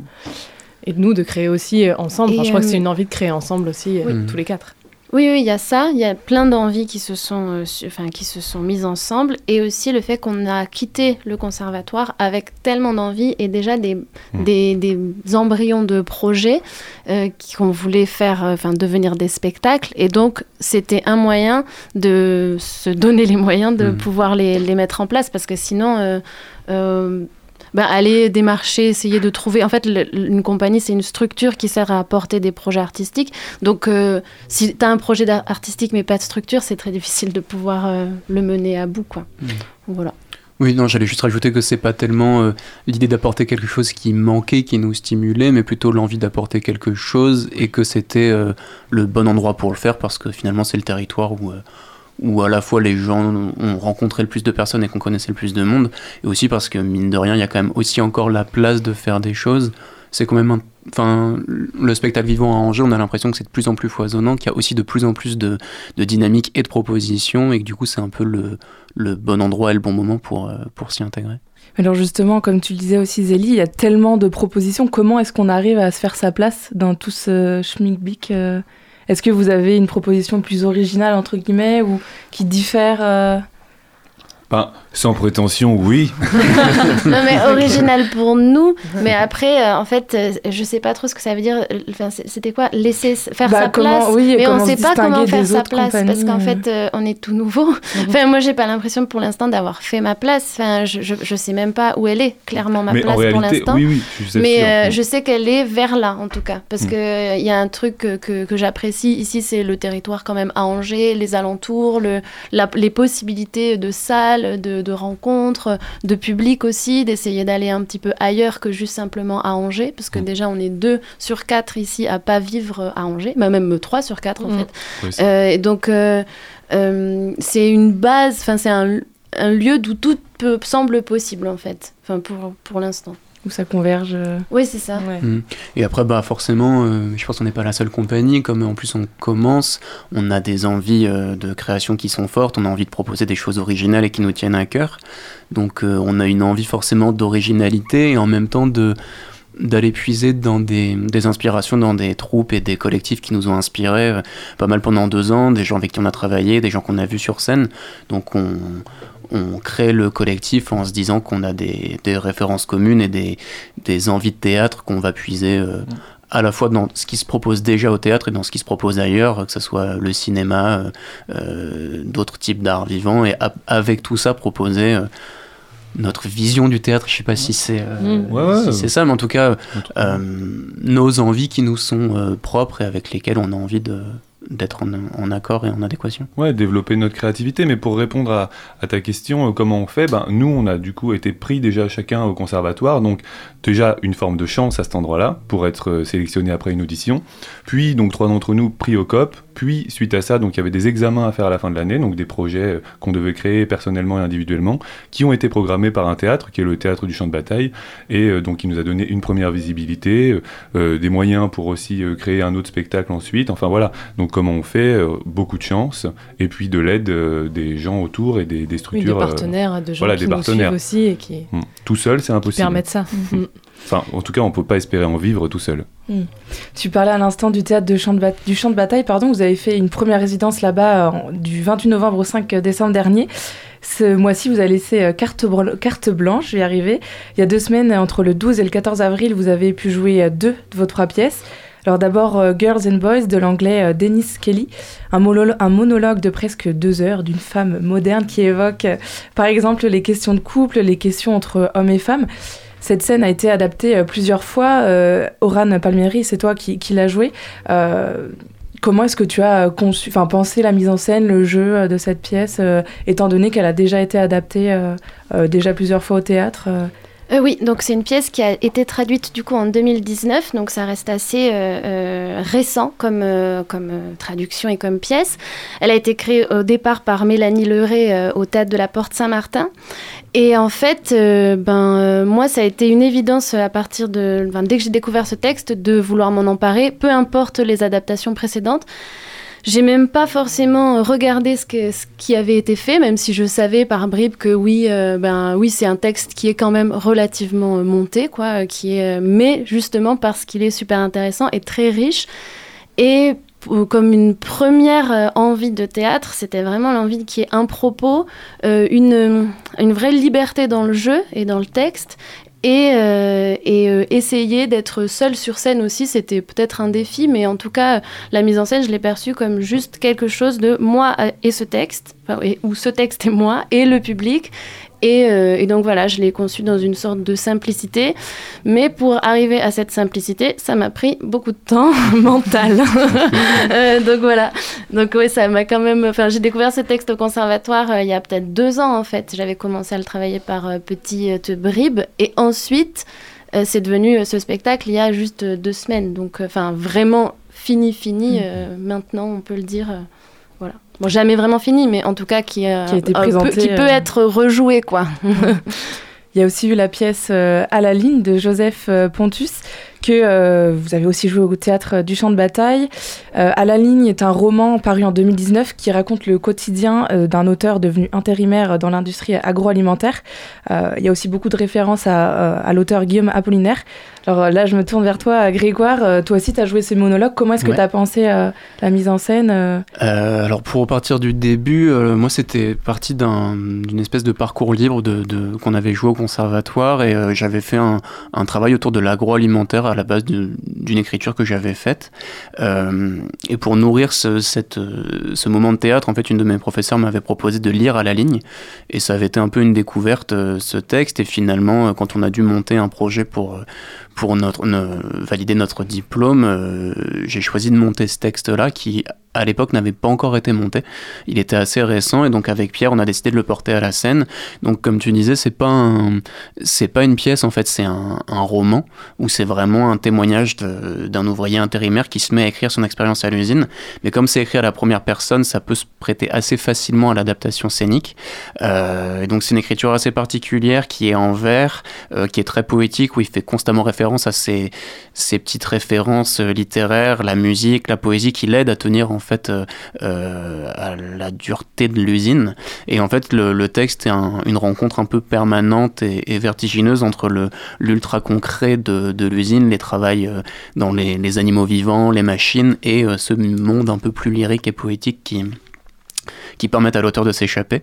[SPEAKER 12] et de nous de créer aussi ensemble. je crois que c'est euh, une envie de créer ensemble aussi euh, tous les quatre.
[SPEAKER 10] Oui, oui, il y a ça. Il y a plein d'envies qui se sont, euh, enfin, qui se sont mises ensemble, et aussi le fait qu'on a quitté le conservatoire avec tellement d'envies et déjà des, hmm. des, des, embryons de projets euh, qu'on voulait faire, euh, enfin, devenir des spectacles, et donc c'était un moyen de se donner les moyens de hmm. pouvoir les, les, mettre en place, parce que sinon ben, aller démarcher, essayer de trouver. En fait, une compagnie, c'est une structure qui sert à apporter des projets artistiques. Donc, euh, si tu as un projet artistique mais pas de structure, c'est très difficile de pouvoir euh, le mener à bout. Quoi. Mmh. Voilà.
[SPEAKER 11] Oui, non, j'allais juste rajouter que c'est pas tellement euh, l'idée d'apporter quelque chose qui manquait, qui nous stimulait, mais plutôt l'envie d'apporter quelque chose et que c'était le bon endroit pour le faire parce que finalement c'est le territoire où où à la fois les gens ont rencontré le plus de personnes et qu'on connaissait le plus de monde, et aussi parce que mine de rien, il y a quand même aussi encore la place de faire des choses. C'est quand même Enfin, le spectacle vivant à Angers, on a l'impression que c'est de plus en plus foisonnant, qu'il y a aussi de plus en plus de, de dynamique et de propositions, et que du coup, c'est un peu le, bon endroit et le bon moment pour, euh, s'y intégrer.
[SPEAKER 2] Alors justement, comme tu le disais aussi Zélie, il y a tellement de propositions. Comment est-ce qu'on arrive à se faire sa place dans tout ce schmilblick euh Est-ce que vous avez une proposition plus originale, entre guillemets, ou qui diffère euh
[SPEAKER 9] Ben, sans prétention, oui.
[SPEAKER 10] non mais original pour nous, mais après euh, en fait euh, je sais pas trop ce que ça veut dire. Enfin c'était quoi laisser faire
[SPEAKER 2] Bah,
[SPEAKER 10] sa
[SPEAKER 2] comment-
[SPEAKER 10] place,
[SPEAKER 2] oui,
[SPEAKER 10] mais on
[SPEAKER 2] comment
[SPEAKER 10] sait pas comment
[SPEAKER 2] distinguer
[SPEAKER 10] faire
[SPEAKER 2] des
[SPEAKER 10] sa
[SPEAKER 2] autres
[SPEAKER 10] place parce qu'en
[SPEAKER 2] euh.
[SPEAKER 10] fait euh, on est tout nouveau. Enfin moi j'ai pas l'impression pour l'instant d'avoir fait ma place. Enfin je, je, je sais même pas où elle est clairement ma
[SPEAKER 9] Mais
[SPEAKER 10] place
[SPEAKER 9] en
[SPEAKER 10] pour
[SPEAKER 9] réalité,
[SPEAKER 10] l'instant.
[SPEAKER 9] oui, oui, je
[SPEAKER 10] Mais
[SPEAKER 9] sûr.
[SPEAKER 10] euh,
[SPEAKER 9] Mm.
[SPEAKER 10] je sais qu'elle est vers là en tout cas parce
[SPEAKER 9] Mm.
[SPEAKER 10] que euh, il y a un truc que, que, que j'apprécie ici c'est le territoire quand même à Angers, les alentours, le, la- les possibilités de salles, de, de rencontres, de public aussi, d'essayer d'aller un petit peu ailleurs que juste simplement à Angers, parce que
[SPEAKER 9] Mm.
[SPEAKER 10] déjà on est deux sur quatre ici à pas vivre à Angers, bah, même trois sur quatre en
[SPEAKER 12] Mm.
[SPEAKER 10] fait.
[SPEAKER 9] Oui,
[SPEAKER 10] Euh, et donc euh, euh, c'est une base, enfin c'est un, un lieu d'où tout peut- semble possible en fait, enfin pour, pour l'instant.
[SPEAKER 2] Où ça converge euh,
[SPEAKER 10] Oui c'est ça.
[SPEAKER 2] ouais.
[SPEAKER 11] Mm. Et après, bah forcément, euh, je pense qu'on n'est pas la seule compagnie. Comme en plus on commence, on a des envies euh, de création qui sont fortes. On a envie de proposer des choses originales et qui nous tiennent à cœur. Donc euh, on a une envie forcément d'originalité et en même temps de d'aller puiser dans des, des inspirations dans des troupes et des collectifs qui nous ont inspirés pas mal pendant deux ans, des gens avec qui on a travaillé, des gens qu'on a vus sur scène. Donc on, on crée le collectif en se disant qu'on a des, des références communes et des, des envies de théâtre qu'on va puiser euh, à la fois dans ce qui se propose déjà au théâtre et dans ce qui se propose ailleurs, que ce soit le cinéma, euh, euh, d'autres types d'art vivant, et a- avec tout ça proposer euh, notre vision du théâtre. Je sais pas si c'est euh,
[SPEAKER 12] Mm.
[SPEAKER 9] Ouais, ouais.
[SPEAKER 11] si c'est ça, mais en tout cas, euh, nos envies qui nous sont euh, propres et avec lesquelles on a envie de d'être en, accord et en adéquation.
[SPEAKER 9] Ouais, développer notre créativité. Mais pour répondre à, à ta question, euh, comment on fait? Ben, Nous, on a du coup été pris déjà chacun au conservatoire. Donc, déjà, une forme de chance à cet endroit-là pour être euh, sélectionné après une audition. Puis, donc, trois d'entre nous pris au COP. Puis, suite à ça, donc, il y avait des examens à faire à la fin de l'année. Donc, des projets euh, qu'on devait créer personnellement et individuellement qui ont été programmés par un théâtre qui est le théâtre du champ de bataille. Et euh, donc, il nous a donné une première visibilité, euh, euh, des moyens pour aussi euh, créer un autre spectacle ensuite. Enfin, voilà. Donc, comment on fait Euh, Beaucoup de chance. Et puis, de l'aide euh, des gens autour et des, des
[SPEAKER 12] Oui, des
[SPEAKER 9] structures. euh,
[SPEAKER 12] partenaires, de gens
[SPEAKER 9] voilà,
[SPEAKER 12] qui
[SPEAKER 9] des
[SPEAKER 12] nous
[SPEAKER 9] partenaires.
[SPEAKER 12] suivent aussi et qui,
[SPEAKER 9] Hmm. Tout seul, c'est
[SPEAKER 12] qui
[SPEAKER 9] impossible.
[SPEAKER 12] permettent ça. Mm.
[SPEAKER 9] Enfin, en tout cas, on peut pas espérer en vivre tout seul.
[SPEAKER 2] Tu parlais à l'instant du théâtre du champ de bataille, pardon. Vous avez fait une première résidence là-bas euh, du 28 novembre au 5 décembre dernier. Ce mois-ci, vous avez laissé euh, carte, carte blanche, je vais y arriver. Il y a deux semaines, entre le 12 et le 14 avril, vous avez pu jouer euh, deux de vos trois pièces. Alors d'abord euh, Girls and Boys de l'anglais euh, Dennis Kelly, un, monolo- un monologue de presque deux heures d'une femme moderne qui évoque euh, par exemple les questions de couple, les questions entre hommes et femmes. Cette scène a été adaptée euh, plusieurs fois. Euh, Oran Palmieri, c'est toi qui, qui l'as jouée. Euh, comment est-ce que tu as conçu, pensé la mise en scène, le jeu de cette pièce, étant donné qu'elle a déjà été adaptée déjà plusieurs fois au théâtre euh
[SPEAKER 10] oui, donc c'est une pièce qui a été traduite du coup en 2019, donc ça reste assez euh, euh, récent comme, comme traduction et comme pièce. Elle a été créée au départ par Mélanie Leray au théâtre de la Porte Saint-Martin. Et en fait, ben, moi, ça a été une évidence à partir de. dès que j'ai découvert ce texte, de vouloir m'en emparer, peu importe les adaptations précédentes. J'ai même pas forcément regardé ce, qui avait été fait, même si je savais par bribes que oui, euh, ben oui, c'est un texte qui est quand même relativement euh, monté, quoi, euh, qui est, mais justement parce qu'il est super intéressant et très riche. Et comme une première envie de théâtre, c'était vraiment l'envie qu'il y ait un propos, une, une vraie liberté dans le jeu et dans le texte. Et, euh, euh, essayer d'être seul sur scène aussi, c'était peut-être un défi, mais en tout cas, la mise en scène, je l'ai perçue comme juste quelque chose de moi et ce texte, ou ce texte et moi, et le public. Et, euh, et donc voilà, je l'ai conçu dans une sorte de simplicité. Mais pour arriver à cette simplicité, ça m'a pris beaucoup de temps mental. Euh, donc voilà. Donc oui, ça m'a quand même. Enfin, j'ai découvert ce texte au conservatoire euh, il y a peut-être deux ans en fait. J'avais commencé à le travailler par petites bribes. Et ensuite, c'est devenu ce spectacle il y a juste deux semaines. Donc, enfin, vraiment fini, fini. euh, maintenant, on peut le dire. Bon, jamais vraiment fini, mais en tout cas qui, euh,
[SPEAKER 2] Qui a été
[SPEAKER 10] un peu-
[SPEAKER 2] présenté,
[SPEAKER 10] qui peut
[SPEAKER 2] euh,
[SPEAKER 10] être rejoué, quoi.
[SPEAKER 2] Il y a aussi eu la pièce euh, À la ligne de Joseph Pontus, que vous avez aussi joué au théâtre du champ de bataille. à la ligne est un roman paru en 2019 qui raconte le quotidien d'un auteur devenu intérimaire dans l'industrie agroalimentaire. il y a aussi beaucoup de références à, à l'auteur Guillaume Apollinaire. Alors là, je me tourne vers toi, Grégoire. toi aussi, tu as joué ces monologues. Comment est-ce que tu as pensé la mise en scène
[SPEAKER 11] Alors, pour repartir du début, moi, c'était parti d'une espèce de parcours libre de, de qu'on avait joué au conservatoire et j'avais fait un, un, travail autour de l'agroalimentaire à la base d'une écriture que j'avais faite. Euh, et pour nourrir ce, cette, ce moment de théâtre, en fait, une de mes professeurs m'avait proposé de lire à la ligne. Et ça avait été un peu une découverte, euh, ce texte. Et finalement, euh, quand on a dû monter un projet pour, pour notre, valider notre diplôme, j'ai choisi de monter ce texte-là qui à l'époque n'avait pas encore été monté. Il était assez récent et donc avec Pierre on a décidé de le porter à la scène. Donc comme tu disais c'est pas c'est pas une pièce en fait c'est un, roman où c'est vraiment un témoignage d'un ouvrier intérimaire qui se met à écrire son expérience à l'usine. Mais comme c'est écrit à la première personne ça peut se prêter assez facilement à l'adaptation scénique. Euh, et donc c'est une écriture assez particulière qui est en vers, euh, qui est très poétique où il fait constamment référence à ces, ces petites références littéraires, la musique, la poésie qui l'aident à tenir en euh, euh, à la dureté de l'usine. Et en fait, le, texte est une rencontre un peu permanente et, vertigineuse entre l'ultra concret de, l'usine, les travails euh, dans les, les, animaux vivants, les machines, et ce monde un peu plus lyrique et poétique qui, qui permettent à l'auteur de s'échapper.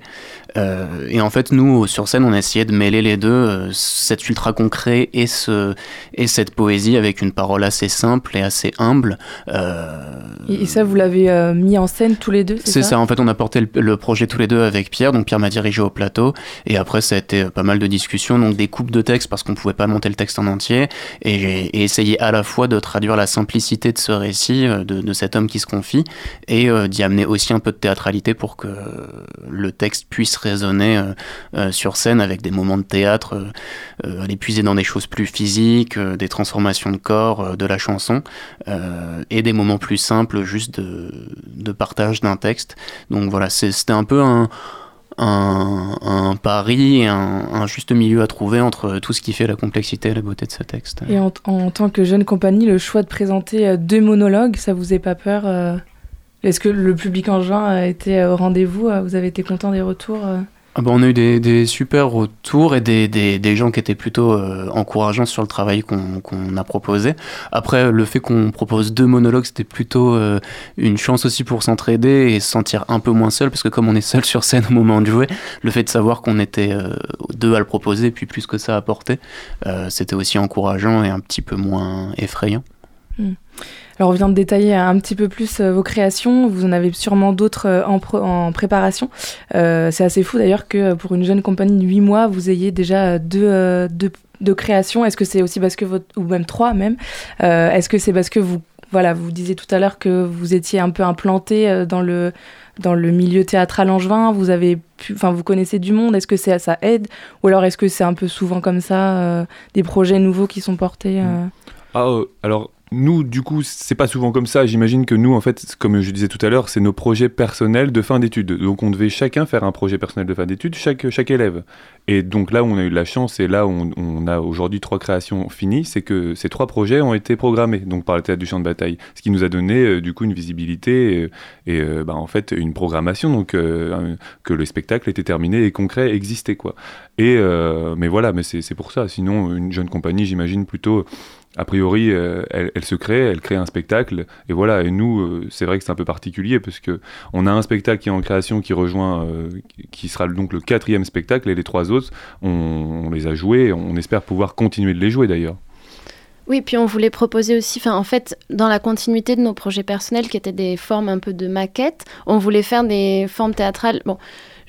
[SPEAKER 11] Euh, et en fait, nous, sur scène, on a essayé de mêler les deux, euh, cet ultra concret et, ce, et cette poésie avec une parole assez simple et assez humble.
[SPEAKER 2] Euh, et, ça, vous l'avez mis en scène tous les deux
[SPEAKER 11] C'est ça, en fait, on a porté le, projet tous les deux avec Pierre, donc Pierre m'a dirigé au plateau, et après, ça a été pas mal de discussions, donc des coupes de texte parce qu'on pouvait pas monter le texte en entier, et j'ai essayé à la fois de traduire la simplicité de ce récit, de, de cet homme qui se confie, et d'y amener aussi un peu de théâtralité pour que le texte puisse résonner euh, euh, sur scène avec des moments de théâtre, euh, aller puiser dans des choses plus physiques, des transformations de corps, de la chanson, et des moments plus simples juste de, partage d'un texte. Donc voilà, c'était un peu un, un, pari, un, un, juste milieu à trouver entre tout ce qui fait la complexité et la beauté de ce texte.
[SPEAKER 2] Et en, en tant que jeune compagnie, le choix de présenter deux monologues, ça vous est pas peur est-ce que le public en juin a été au rendez-vous Vous avez été content des retours
[SPEAKER 11] ah bah, on a eu des, des, super retours et des, des, des, gens qui étaient plutôt euh, encourageants sur le travail qu'on a proposé. Après, le fait qu'on propose deux monologues, c'était plutôt euh, une chance aussi pour s'entraider et se sentir un peu moins seul, parce que comme on est seul sur scène au moment de jouer, le fait de savoir qu'on était euh, deux à le proposer, puis plus que ça à porter, c'était aussi encourageant et un petit peu moins effrayant.
[SPEAKER 2] Hmm. Alors on vient de détailler un petit peu plus euh, vos créations, vous en avez sûrement d'autres euh, en, préparation. Euh, c'est assez fou d'ailleurs que pour une jeune compagnie de 8 mois, vous ayez déjà deux, deux, créations. Est-ce que c'est aussi parce que votre, ou même trois même, est-ce que c'est parce que vous, voilà, vous disiez tout à l'heure que vous étiez un peu implanté dans le dans le milieu théâtral angevin, vous avez enfin vous connaissez du monde, est-ce que ça, ça aide? Ou alors est-ce que c'est un peu souvent comme ça des projets nouveaux qui sont portés
[SPEAKER 9] Ah alors nous, du coup, c'est pas souvent comme ça. J'imagine que nous, en fait, comme je disais tout à l'heure, c'est nos projets personnels de fin d'études. Donc, on devait chacun faire un projet personnel de fin d'études, chaque, chaque élève. Et donc, là où on a eu de la chance, et là où on, a aujourd'hui trois créations finies, c'est que ces trois projets ont été programmés, donc par le théâtre du champ de bataille. Ce qui nous a donné, euh, du coup, une visibilité et, euh, bah, en fait, une programmation, donc euh, que le spectacle était terminé et concret existait, quoi. Et, mais voilà, mais c'est pour ça. Sinon, une jeune compagnie, j'imagine plutôt a priori, euh, elle, se crée, elle crée un spectacle, et voilà. Et nous, euh, c'est vrai que c'est un peu particulier parce que on a un spectacle qui est en création, qui rejoint, euh, qui sera donc le quatrième spectacle, et les trois autres, on, les a joués, on espère pouvoir continuer de les jouer d'ailleurs.
[SPEAKER 10] Oui, puis on voulait proposer aussi, en fait, dans la continuité de nos projets personnels qui étaient des formes un peu de maquettes, on voulait faire des formes théâtrales.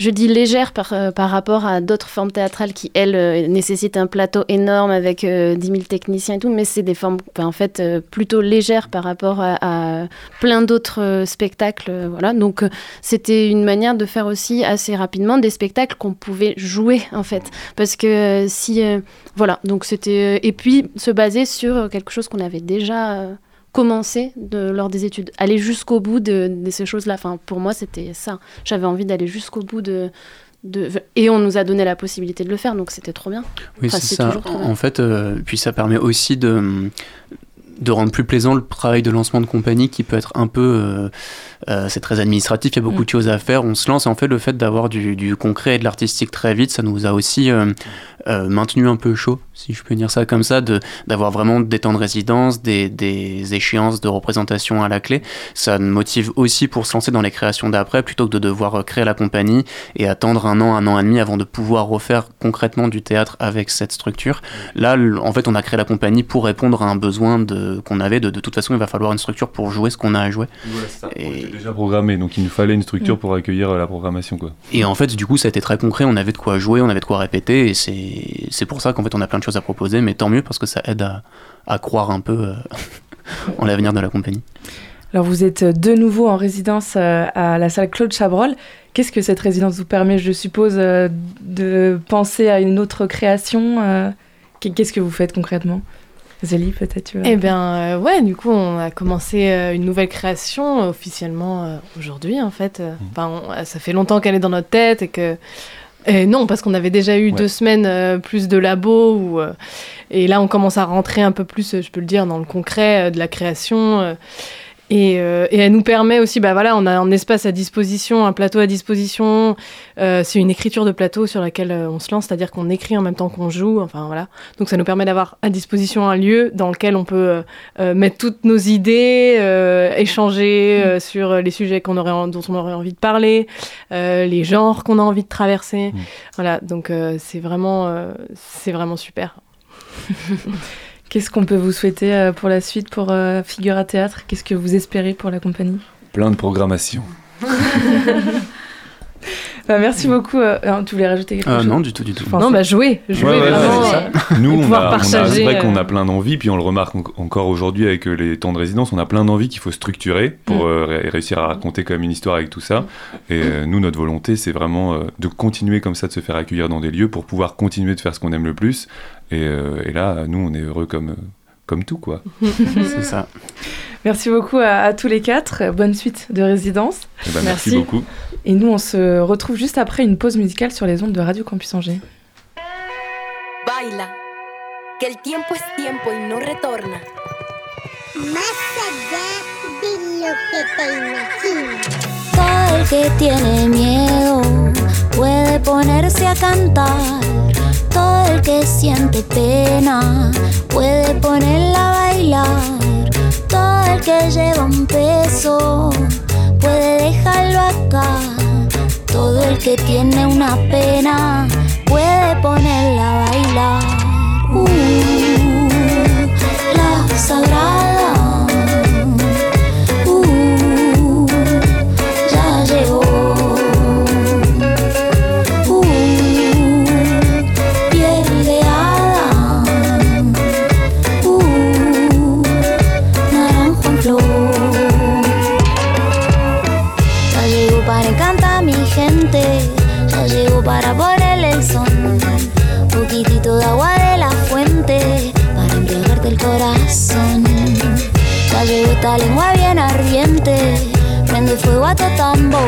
[SPEAKER 10] Je dis légère par, euh, par rapport à d'autres formes théâtrales qui, elles, euh, nécessitent un plateau énorme avec 10 euh, 000 techniciens et tout, mais c'est des formes en fait plutôt légères par rapport à, plein d'autres spectacles. voilà. Donc c'était une manière de faire aussi assez rapidement des spectacles qu'on pouvait jouer en fait. Parce que si. voilà, donc c'était. et puis se baser sur quelque chose qu'on avait déjà commencer de, lors des études, aller jusqu'au bout de, ces choses-là. Enfin, pour moi, c'était ça. J'avais envie d'aller jusqu'au bout de, de, et on nous a donné la possibilité de le faire, donc c'était trop bien.
[SPEAKER 11] Oui, c'est ça. En fait, puis ça permet aussi de de rendre plus plaisant le travail de lancement de compagnie qui peut être un peu euh, c'est très administratif, il y a beaucoup mm. de choses à faire. On se lance et en fait, le fait d'avoir du, concret et de l'artistique très vite, ça nous a aussi euh, euh, maintenu un peu chaud, si je peux dire ça comme ça, d'avoir vraiment des temps de résidence, des, des, échéances de représentation à la clé. Ça nous motive aussi pour se lancer dans les créations d'après plutôt que de devoir créer la compagnie et attendre un an, un an et demi avant de pouvoir refaire concrètement du théâtre avec cette structure. Là, en fait, on a créé la compagnie pour répondre à un besoin qu'on avait. De, de, toute façon, il va falloir une structure pour jouer ce qu'on a à jouer.
[SPEAKER 9] et déjà programmé, donc il nous fallait une structure mm. pour accueillir euh, la programmation. Quoi.
[SPEAKER 11] Et en fait, du coup, ça a été très concret, on avait de quoi jouer, on avait de quoi répéter, et c'est pour ça qu'en fait, on a plein de choses à proposer, mais tant mieux parce que ça aide à, à croire un peu euh, en l'avenir de la compagnie.
[SPEAKER 13] Alors, vous êtes de nouveau en résidence euh, à la salle Claude Chabrol. Qu'est-ce que cette résidence vous permet, je suppose, de penser à une autre création Qu'est-ce que vous faites concrètement? Zélie, peut-être
[SPEAKER 12] Eh bien, euh, ouais, du coup, on a commencé euh, une nouvelle création officiellement euh, aujourd'hui, en fait. Mmh. Enfin, ça fait longtemps qu'elle est dans notre tête et que. Et non, parce qu'on avait déjà eu deux semaines plus de labo. Où, et là, on commence à rentrer un peu plus, je peux le dire, dans le concret de la création. Euh, et, elle nous permet aussi, bah voilà, on a un espace à disposition, un plateau à disposition. Euh, c'est une écriture de plateau sur laquelle euh, on se lance, c'est-à-dire qu'on écrit en même temps qu'on joue. Enfin voilà. Donc ça nous permet d'avoir à disposition un lieu dans lequel on peut mettre toutes nos idées, échanger mm. sur les sujets qu'on aurait, dont on aurait envie de parler, les genres qu'on a envie de traverser. Mm. Voilà. Donc c'est vraiment, c'est vraiment super.
[SPEAKER 13] Qu'est-ce qu'on peut vous souhaiter euh, pour la suite pour euh, Figura Théâtre? Qu'est-ce que vous espérez pour la compagnie?
[SPEAKER 9] Plein de programmation.
[SPEAKER 13] Bah, merci beaucoup. Euh, tu voulais rajouter quelque chose?
[SPEAKER 11] Non, du tout, du tout.
[SPEAKER 12] Non, bah jouer, jouer vraiment.
[SPEAKER 9] Nous, on a, c'est vrai qu'on a plein d'envies, puis on le remarque encore aujourd'hui avec les temps de résidence, on a plein d'envies qu'il faut structurer pour mm. réussir à raconter comme une histoire avec tout ça. Et nous, notre volonté, c'est vraiment de continuer comme ça, de se faire accueillir dans des lieux pour pouvoir continuer de faire ce qu'on aime le plus, euh, et, là, nous, on est heureux comme, comme tout, quoi.
[SPEAKER 11] C'est ça.
[SPEAKER 13] Merci beaucoup à, tous les quatre. Bonne suite de résidence.
[SPEAKER 9] Eh ben, merci. beaucoup.
[SPEAKER 13] Et nous, on se retrouve juste après une pause musicale sur les ondes de Radio Campus Angers. Baila, que el tiempo es tiempo y no retorna. Más allá de lo que te imaginas. Todo el que tiene miedo puede ponerse a cantar todo el que siente pena puede ponerla a bailar. Todo el que lleva un peso puede dejarlo acá. Todo el que tiene una pena puede ponerla a bailar. Uh, la sagrada. Fuego a tu tambor.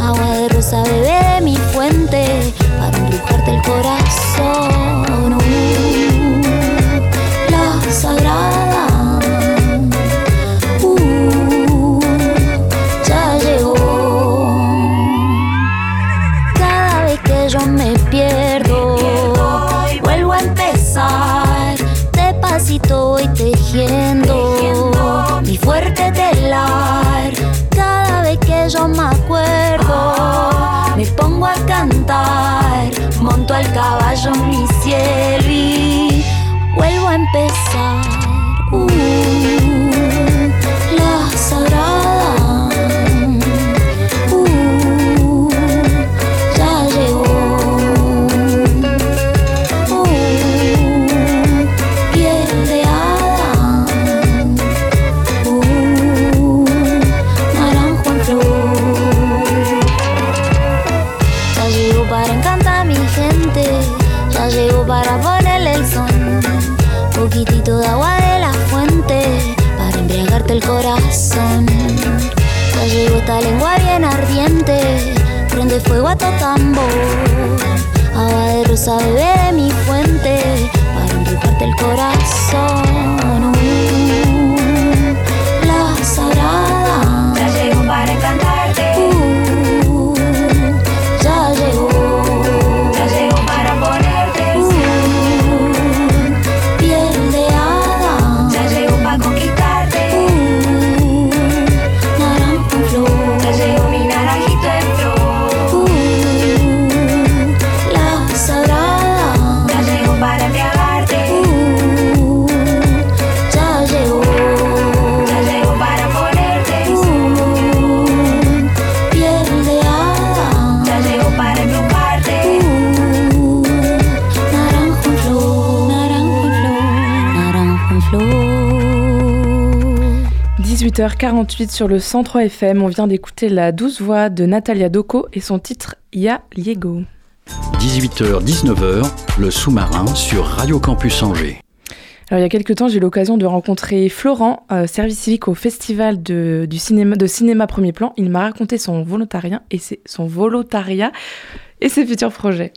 [SPEAKER 13] Agua de rosa bebé de mi fuente para embrujarte el corazón. Empezar.
[SPEAKER 2] 18h48 sur le 103 FM, on vient d'écouter la douce voix de Natalia Doko et son titre Ya Liego.
[SPEAKER 1] 18h-19h, le sous-marin sur Radio Campus Angers.
[SPEAKER 2] Alors il y a quelques temps, j'ai eu l'occasion de rencontrer Florent, euh, service civique au festival de, du cinéma, de cinéma premier plan. Il m'a raconté son volontariat et ses, son volontariat et ses futurs projets.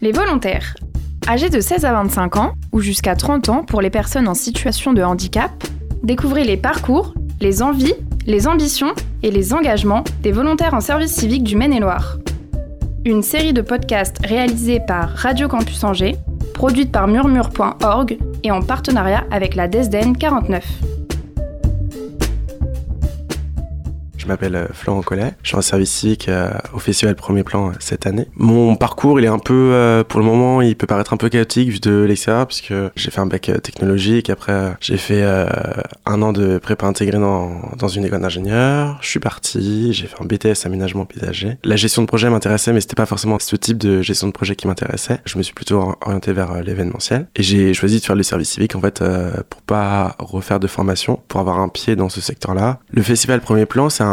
[SPEAKER 14] Les volontaires. Âgés de 16 à 25 ans ou jusqu'à 30 ans pour les personnes en situation de handicap, découvrez les parcours, les envies, les ambitions et les engagements des volontaires en service civique du Maine-et-Loire. Une série de podcasts réalisés par Radio Campus Angers, produite par murmure.org et en partenariat avec la DESDEN 49.
[SPEAKER 15] Je m'appelle euh, Florent Collet, je suis en service civique euh, au Festival Premier Plan euh, cette année. Mon parcours, il est un peu, pour le moment, il peut paraître un peu chaotique vu de l'extérieur, puisque j'ai fait un bac technologique, après j'ai fait un an de prépa intégrée dans, dans une école d'ingénieur, je suis parti, j'ai fait un BTS aménagement paysager. La gestion de projet m'intéressait, mais c'était pas forcément ce type de gestion de projet qui m'intéressait. Je me suis plutôt or- orienté vers l'événementiel, et j'ai choisi de faire le service civique, en fait, pour pas refaire de formation, pour avoir un pied dans ce secteur-là. Le Festival Premier Plan, c'est un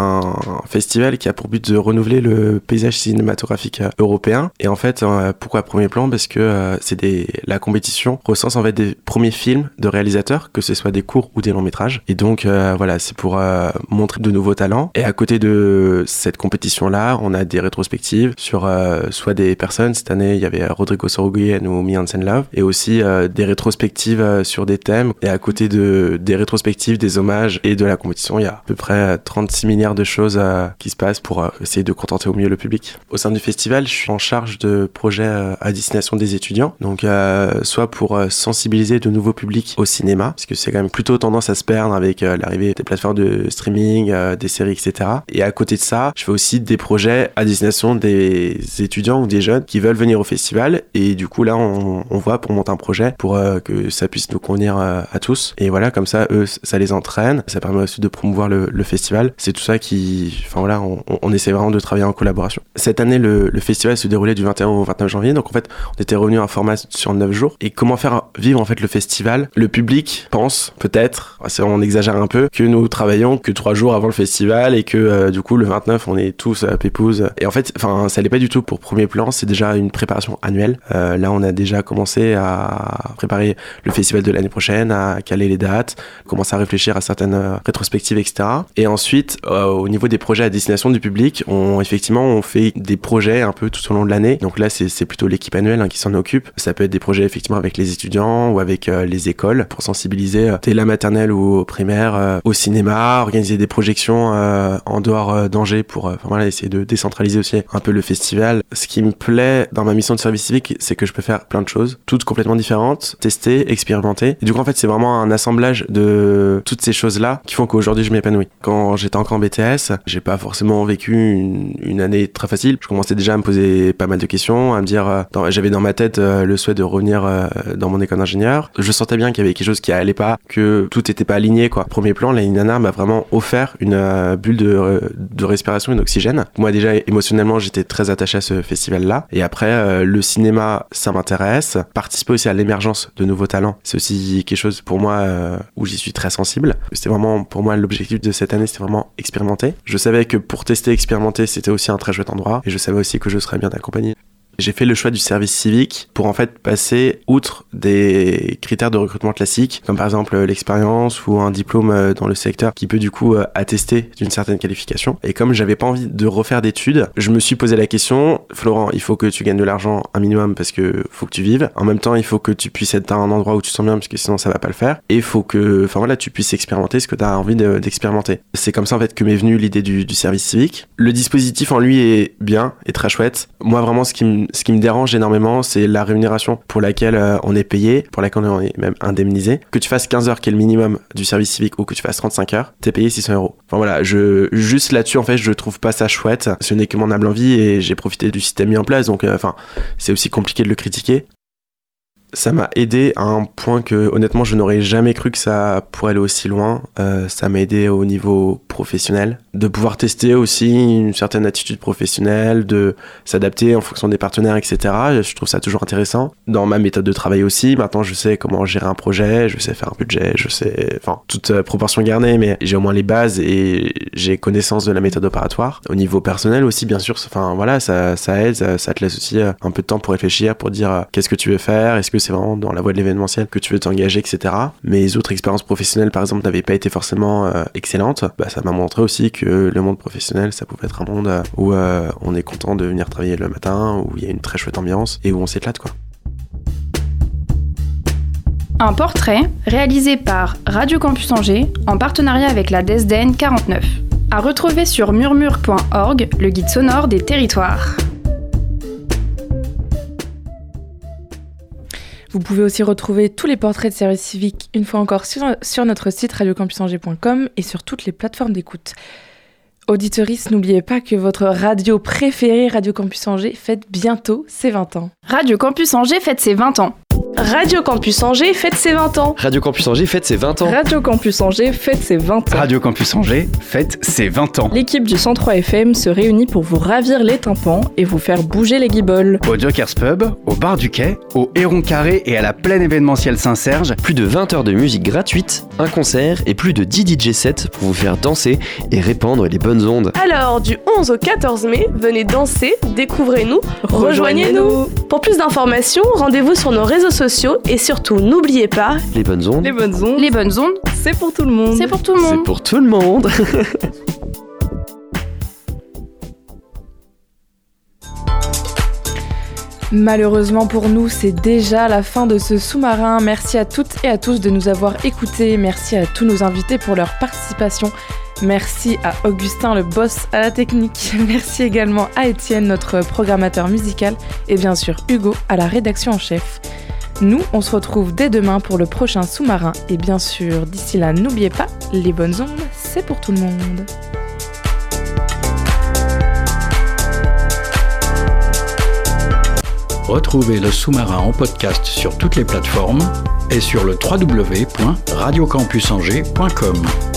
[SPEAKER 15] festival qui a pour but de renouveler le paysage cinématographique européen. Et en fait, euh, pourquoi Premier Plan? Parce que euh, c'est des la compétition recense en fait des premiers films de réalisateurs, que ce soit des courts ou des longs métrages. Et donc euh, voilà, c'est pour montrer de nouveaux talents. Et à côté de cette compétition-là, on a des rétrospectives sur soit des personnes. Cette année, il y avait Rodrigo Sorogoyen ou Me Hansen Love, et aussi des rétrospectives sur des thèmes. Et à côté de des rétrospectives, des hommages et de la compétition, il y a à peu près euh, 36 milliards de choses euh, qui se passent pour euh, essayer de contenter au mieux le public. Au sein du festival, je suis en charge de projets euh, à destination des étudiants, donc soit pour sensibiliser de nouveaux publics au cinéma, parce que c'est quand même plutôt tendance à se perdre avec l'arrivée des plateformes de streaming, des séries, etc. Et à côté de ça, je fais aussi des projets à destination des étudiants ou des jeunes qui veulent venir au festival, et du coup là, on, voit pour monter un projet pour que ça puisse nous convenir à tous. Et voilà, comme ça, eux, ça les entraîne, ça permet aussi de promouvoir le festival. C'est tout ça qui, enfin voilà, on, on essaie vraiment de travailler en collaboration. Cette année, le, le festival se déroulait du 21 au 29 janvier, donc en fait, on était revenu à un format sur 9 jours. Et comment faire vivre en fait le festival? Le public pense peut-être, on exagère un peu, que nous travaillons que 3 jours avant le festival et que euh, du coup le 29 on est tous à Pépouze. Et en fait, enfin ça l'est pas du tout pour premier plan, c'est déjà une préparation annuelle. Euh, là, on a déjà commencé à préparer le festival de l'année prochaine, à caler les dates, commencer à réfléchir à certaines euh, rétrospectives, etc. Et ensuite, euh, au niveau des projets à destination du public, on effectivement on fait des projets un peu tout au long de l'année. Donc là, c'est plutôt l'équipe annuelle hein, qui s'en occupe. Ça peut être des projets effectivement avec les étudiants ou avec euh, les écoles pour sensibiliser euh, dès la maternelle ou primaire euh, au cinéma, organiser des projections euh, en dehors euh, d'Angers pour euh, enfin, voilà, essayer de décentraliser aussi un peu le festival. Ce qui me plaît dans ma mission de service civique, c'est que je peux faire plein de choses, toutes complètement différentes, tester, expérimenter. Et du coup, en fait, c'est vraiment un assemblage de toutes ces choses-là qui font qu'aujourd'hui, je m'épanouis. Quand j'étais encore en J'ai pas forcément vécu une, année très facile. Je commençais déjà à me poser pas mal de questions, à me dire, euh, j'avais dans ma tête euh, le souhait de revenir euh, dans mon école d'ingénieur. Je sentais bien qu'il y avait quelque chose qui allait pas, que tout était pas aligné, quoi. Premier plan, la Nana m'a vraiment offert une bulle de, de respiration et d'oxygène. Moi, déjà, émotionnellement, j'étais très attaché à ce festival-là. Et après, le cinéma, ça m'intéresse. Participer aussi à l'émergence de nouveaux talents, c'est aussi quelque chose pour moi où j'y suis très sensible. C'était vraiment, pour moi, l'objectif de cette année, c'était vraiment expérimenter. Je savais que pour tester, expérimenter, c'était aussi un très chouette endroit. Et je savais aussi que je serais bien accompagné. J'ai fait le choix du service civique pour en fait passer outre des critères de recrutement classiques, comme par exemple l'expérience ou un diplôme euh, dans le secteur qui peut du coup euh, attester d'une certaine qualification. Et comme j'avais pas envie de refaire d'études, je me suis posé la question, Florent, il faut que tu gagnes de l'argent un minimum parce que faut que tu vives. En même temps, il faut que tu puisses être à un endroit où tu te sens bien parce que sinon ça va pas le faire. Et il faut que, enfin voilà, tu puisses expérimenter ce que tu as envie d'expérimenter. C'est comme ça en fait que m'est venue l'idée du, du service civique. Le dispositif en lui est bien, est très chouette. Moi vraiment, ce qui me, ce qui me dérange énormément, c'est la rémunération pour laquelle euh, on est payé, pour laquelle on est même indemnisé. Que tu fasses 15 heures, qui est le minimum du service civique, ou que tu fasses 35 heures, t'es payé 600 euros. Enfin voilà, je, juste là-dessus, en fait, je trouve pas ça chouette. Ce n'est que mon humble envie et j'ai profité du système mis en place, donc euh, enfin, c'est aussi compliqué de le critiquer ça m'a aidé à un point que honnêtement je n'aurais jamais cru que ça pourrait aller aussi loin. Euh, ça m'a aidé au niveau professionnel, de pouvoir tester aussi une certaine attitude professionnelle, de s'adapter en fonction des partenaires, etc. Je trouve ça toujours intéressant. Dans ma méthode de travail aussi, maintenant je sais comment gérer un projet, je sais faire un budget, je sais, enfin toute euh, proportion gardée, mais j'ai au moins les bases et j'ai connaissance de la méthode opératoire. Au niveau personnel aussi, bien sûr, enfin voilà, ça, ça aide, ça, ça te laisse aussi euh, un peu de temps pour réfléchir, pour dire qu'est-ce que tu veux faire, est-ce que c'est vraiment dans la voie de l'événementiel que tu veux t'engager, etc. Mes autres expériences professionnelles, par exemple, n'avaient pas été forcément euh, excellentes. Bah, ça m'a montré aussi que le monde professionnel, ça pouvait être un monde euh, où euh, on est content de venir travailler le matin, où il y a une très chouette ambiance et où on s'éclate, quoi.
[SPEAKER 14] Un portrait réalisé par Radio Campus Angers en partenariat avec la DESDEN 49. À retrouver sur murmure.org, le guide sonore des territoires.
[SPEAKER 2] Vous pouvez aussi retrouver tous les portraits de service civique une fois encore sur, notre site radiocampusangers.com et sur toutes les plateformes d'écoute. Auditoris, n'oubliez pas que votre radio préférée, Radio Campus Angers, fête bientôt ses 20 ans.
[SPEAKER 14] Radio Campus Angers fête ses 20 ans.
[SPEAKER 16] Radio Campus Angers fête ses 20 ans.
[SPEAKER 17] Radio Campus Angers fête ses 20 ans.
[SPEAKER 16] Radio Campus Angers fête ses 20 ans.
[SPEAKER 1] Radio Campus Angers fête ses 20 ans.
[SPEAKER 16] L'équipe du 103 FM se réunit pour vous ravir les tympans et vous faire bouger les guibolles.
[SPEAKER 1] Au Joker's Pub, au Bar du Quai, au Héron Carré et à la plaine événementielle Saint-Serge.
[SPEAKER 17] Plus de 20 heures de musique gratuite, un concert et plus de 10 DJ sets pour vous faire danser et répandre les bonnes ondes.
[SPEAKER 16] Alors, du 11 au 14 mai, venez danser, découvrez-nous, rejoignez-nous. Pour plus d'informations, rendez-vous sur nos réseaux sociaux et surtout n'oubliez pas
[SPEAKER 17] les bonnes ondes.
[SPEAKER 16] Les bonnes ondes.
[SPEAKER 14] Les bonnes ondes,
[SPEAKER 16] c'est pour tout le monde.
[SPEAKER 14] C'est pour tout le monde.
[SPEAKER 17] C'est pour tout le monde.
[SPEAKER 2] Malheureusement pour nous, c'est déjà la fin de ce sous-marin. Merci à toutes et à tous de nous avoir écoutés. Merci à tous nos invités pour leur participation. Merci à Augustin, le boss à la technique. Merci également à Étienne, notre programmateur musical. Et bien sûr Hugo, à la rédaction en chef. Nous, on se retrouve dès demain pour le prochain sous-marin. Et bien sûr, d'ici là, n'oubliez pas, les bonnes ondes, c'est pour tout le monde.
[SPEAKER 1] Retrouvez le sous-marin en podcast sur toutes les plateformes et sur le www.radiocampusangers.com.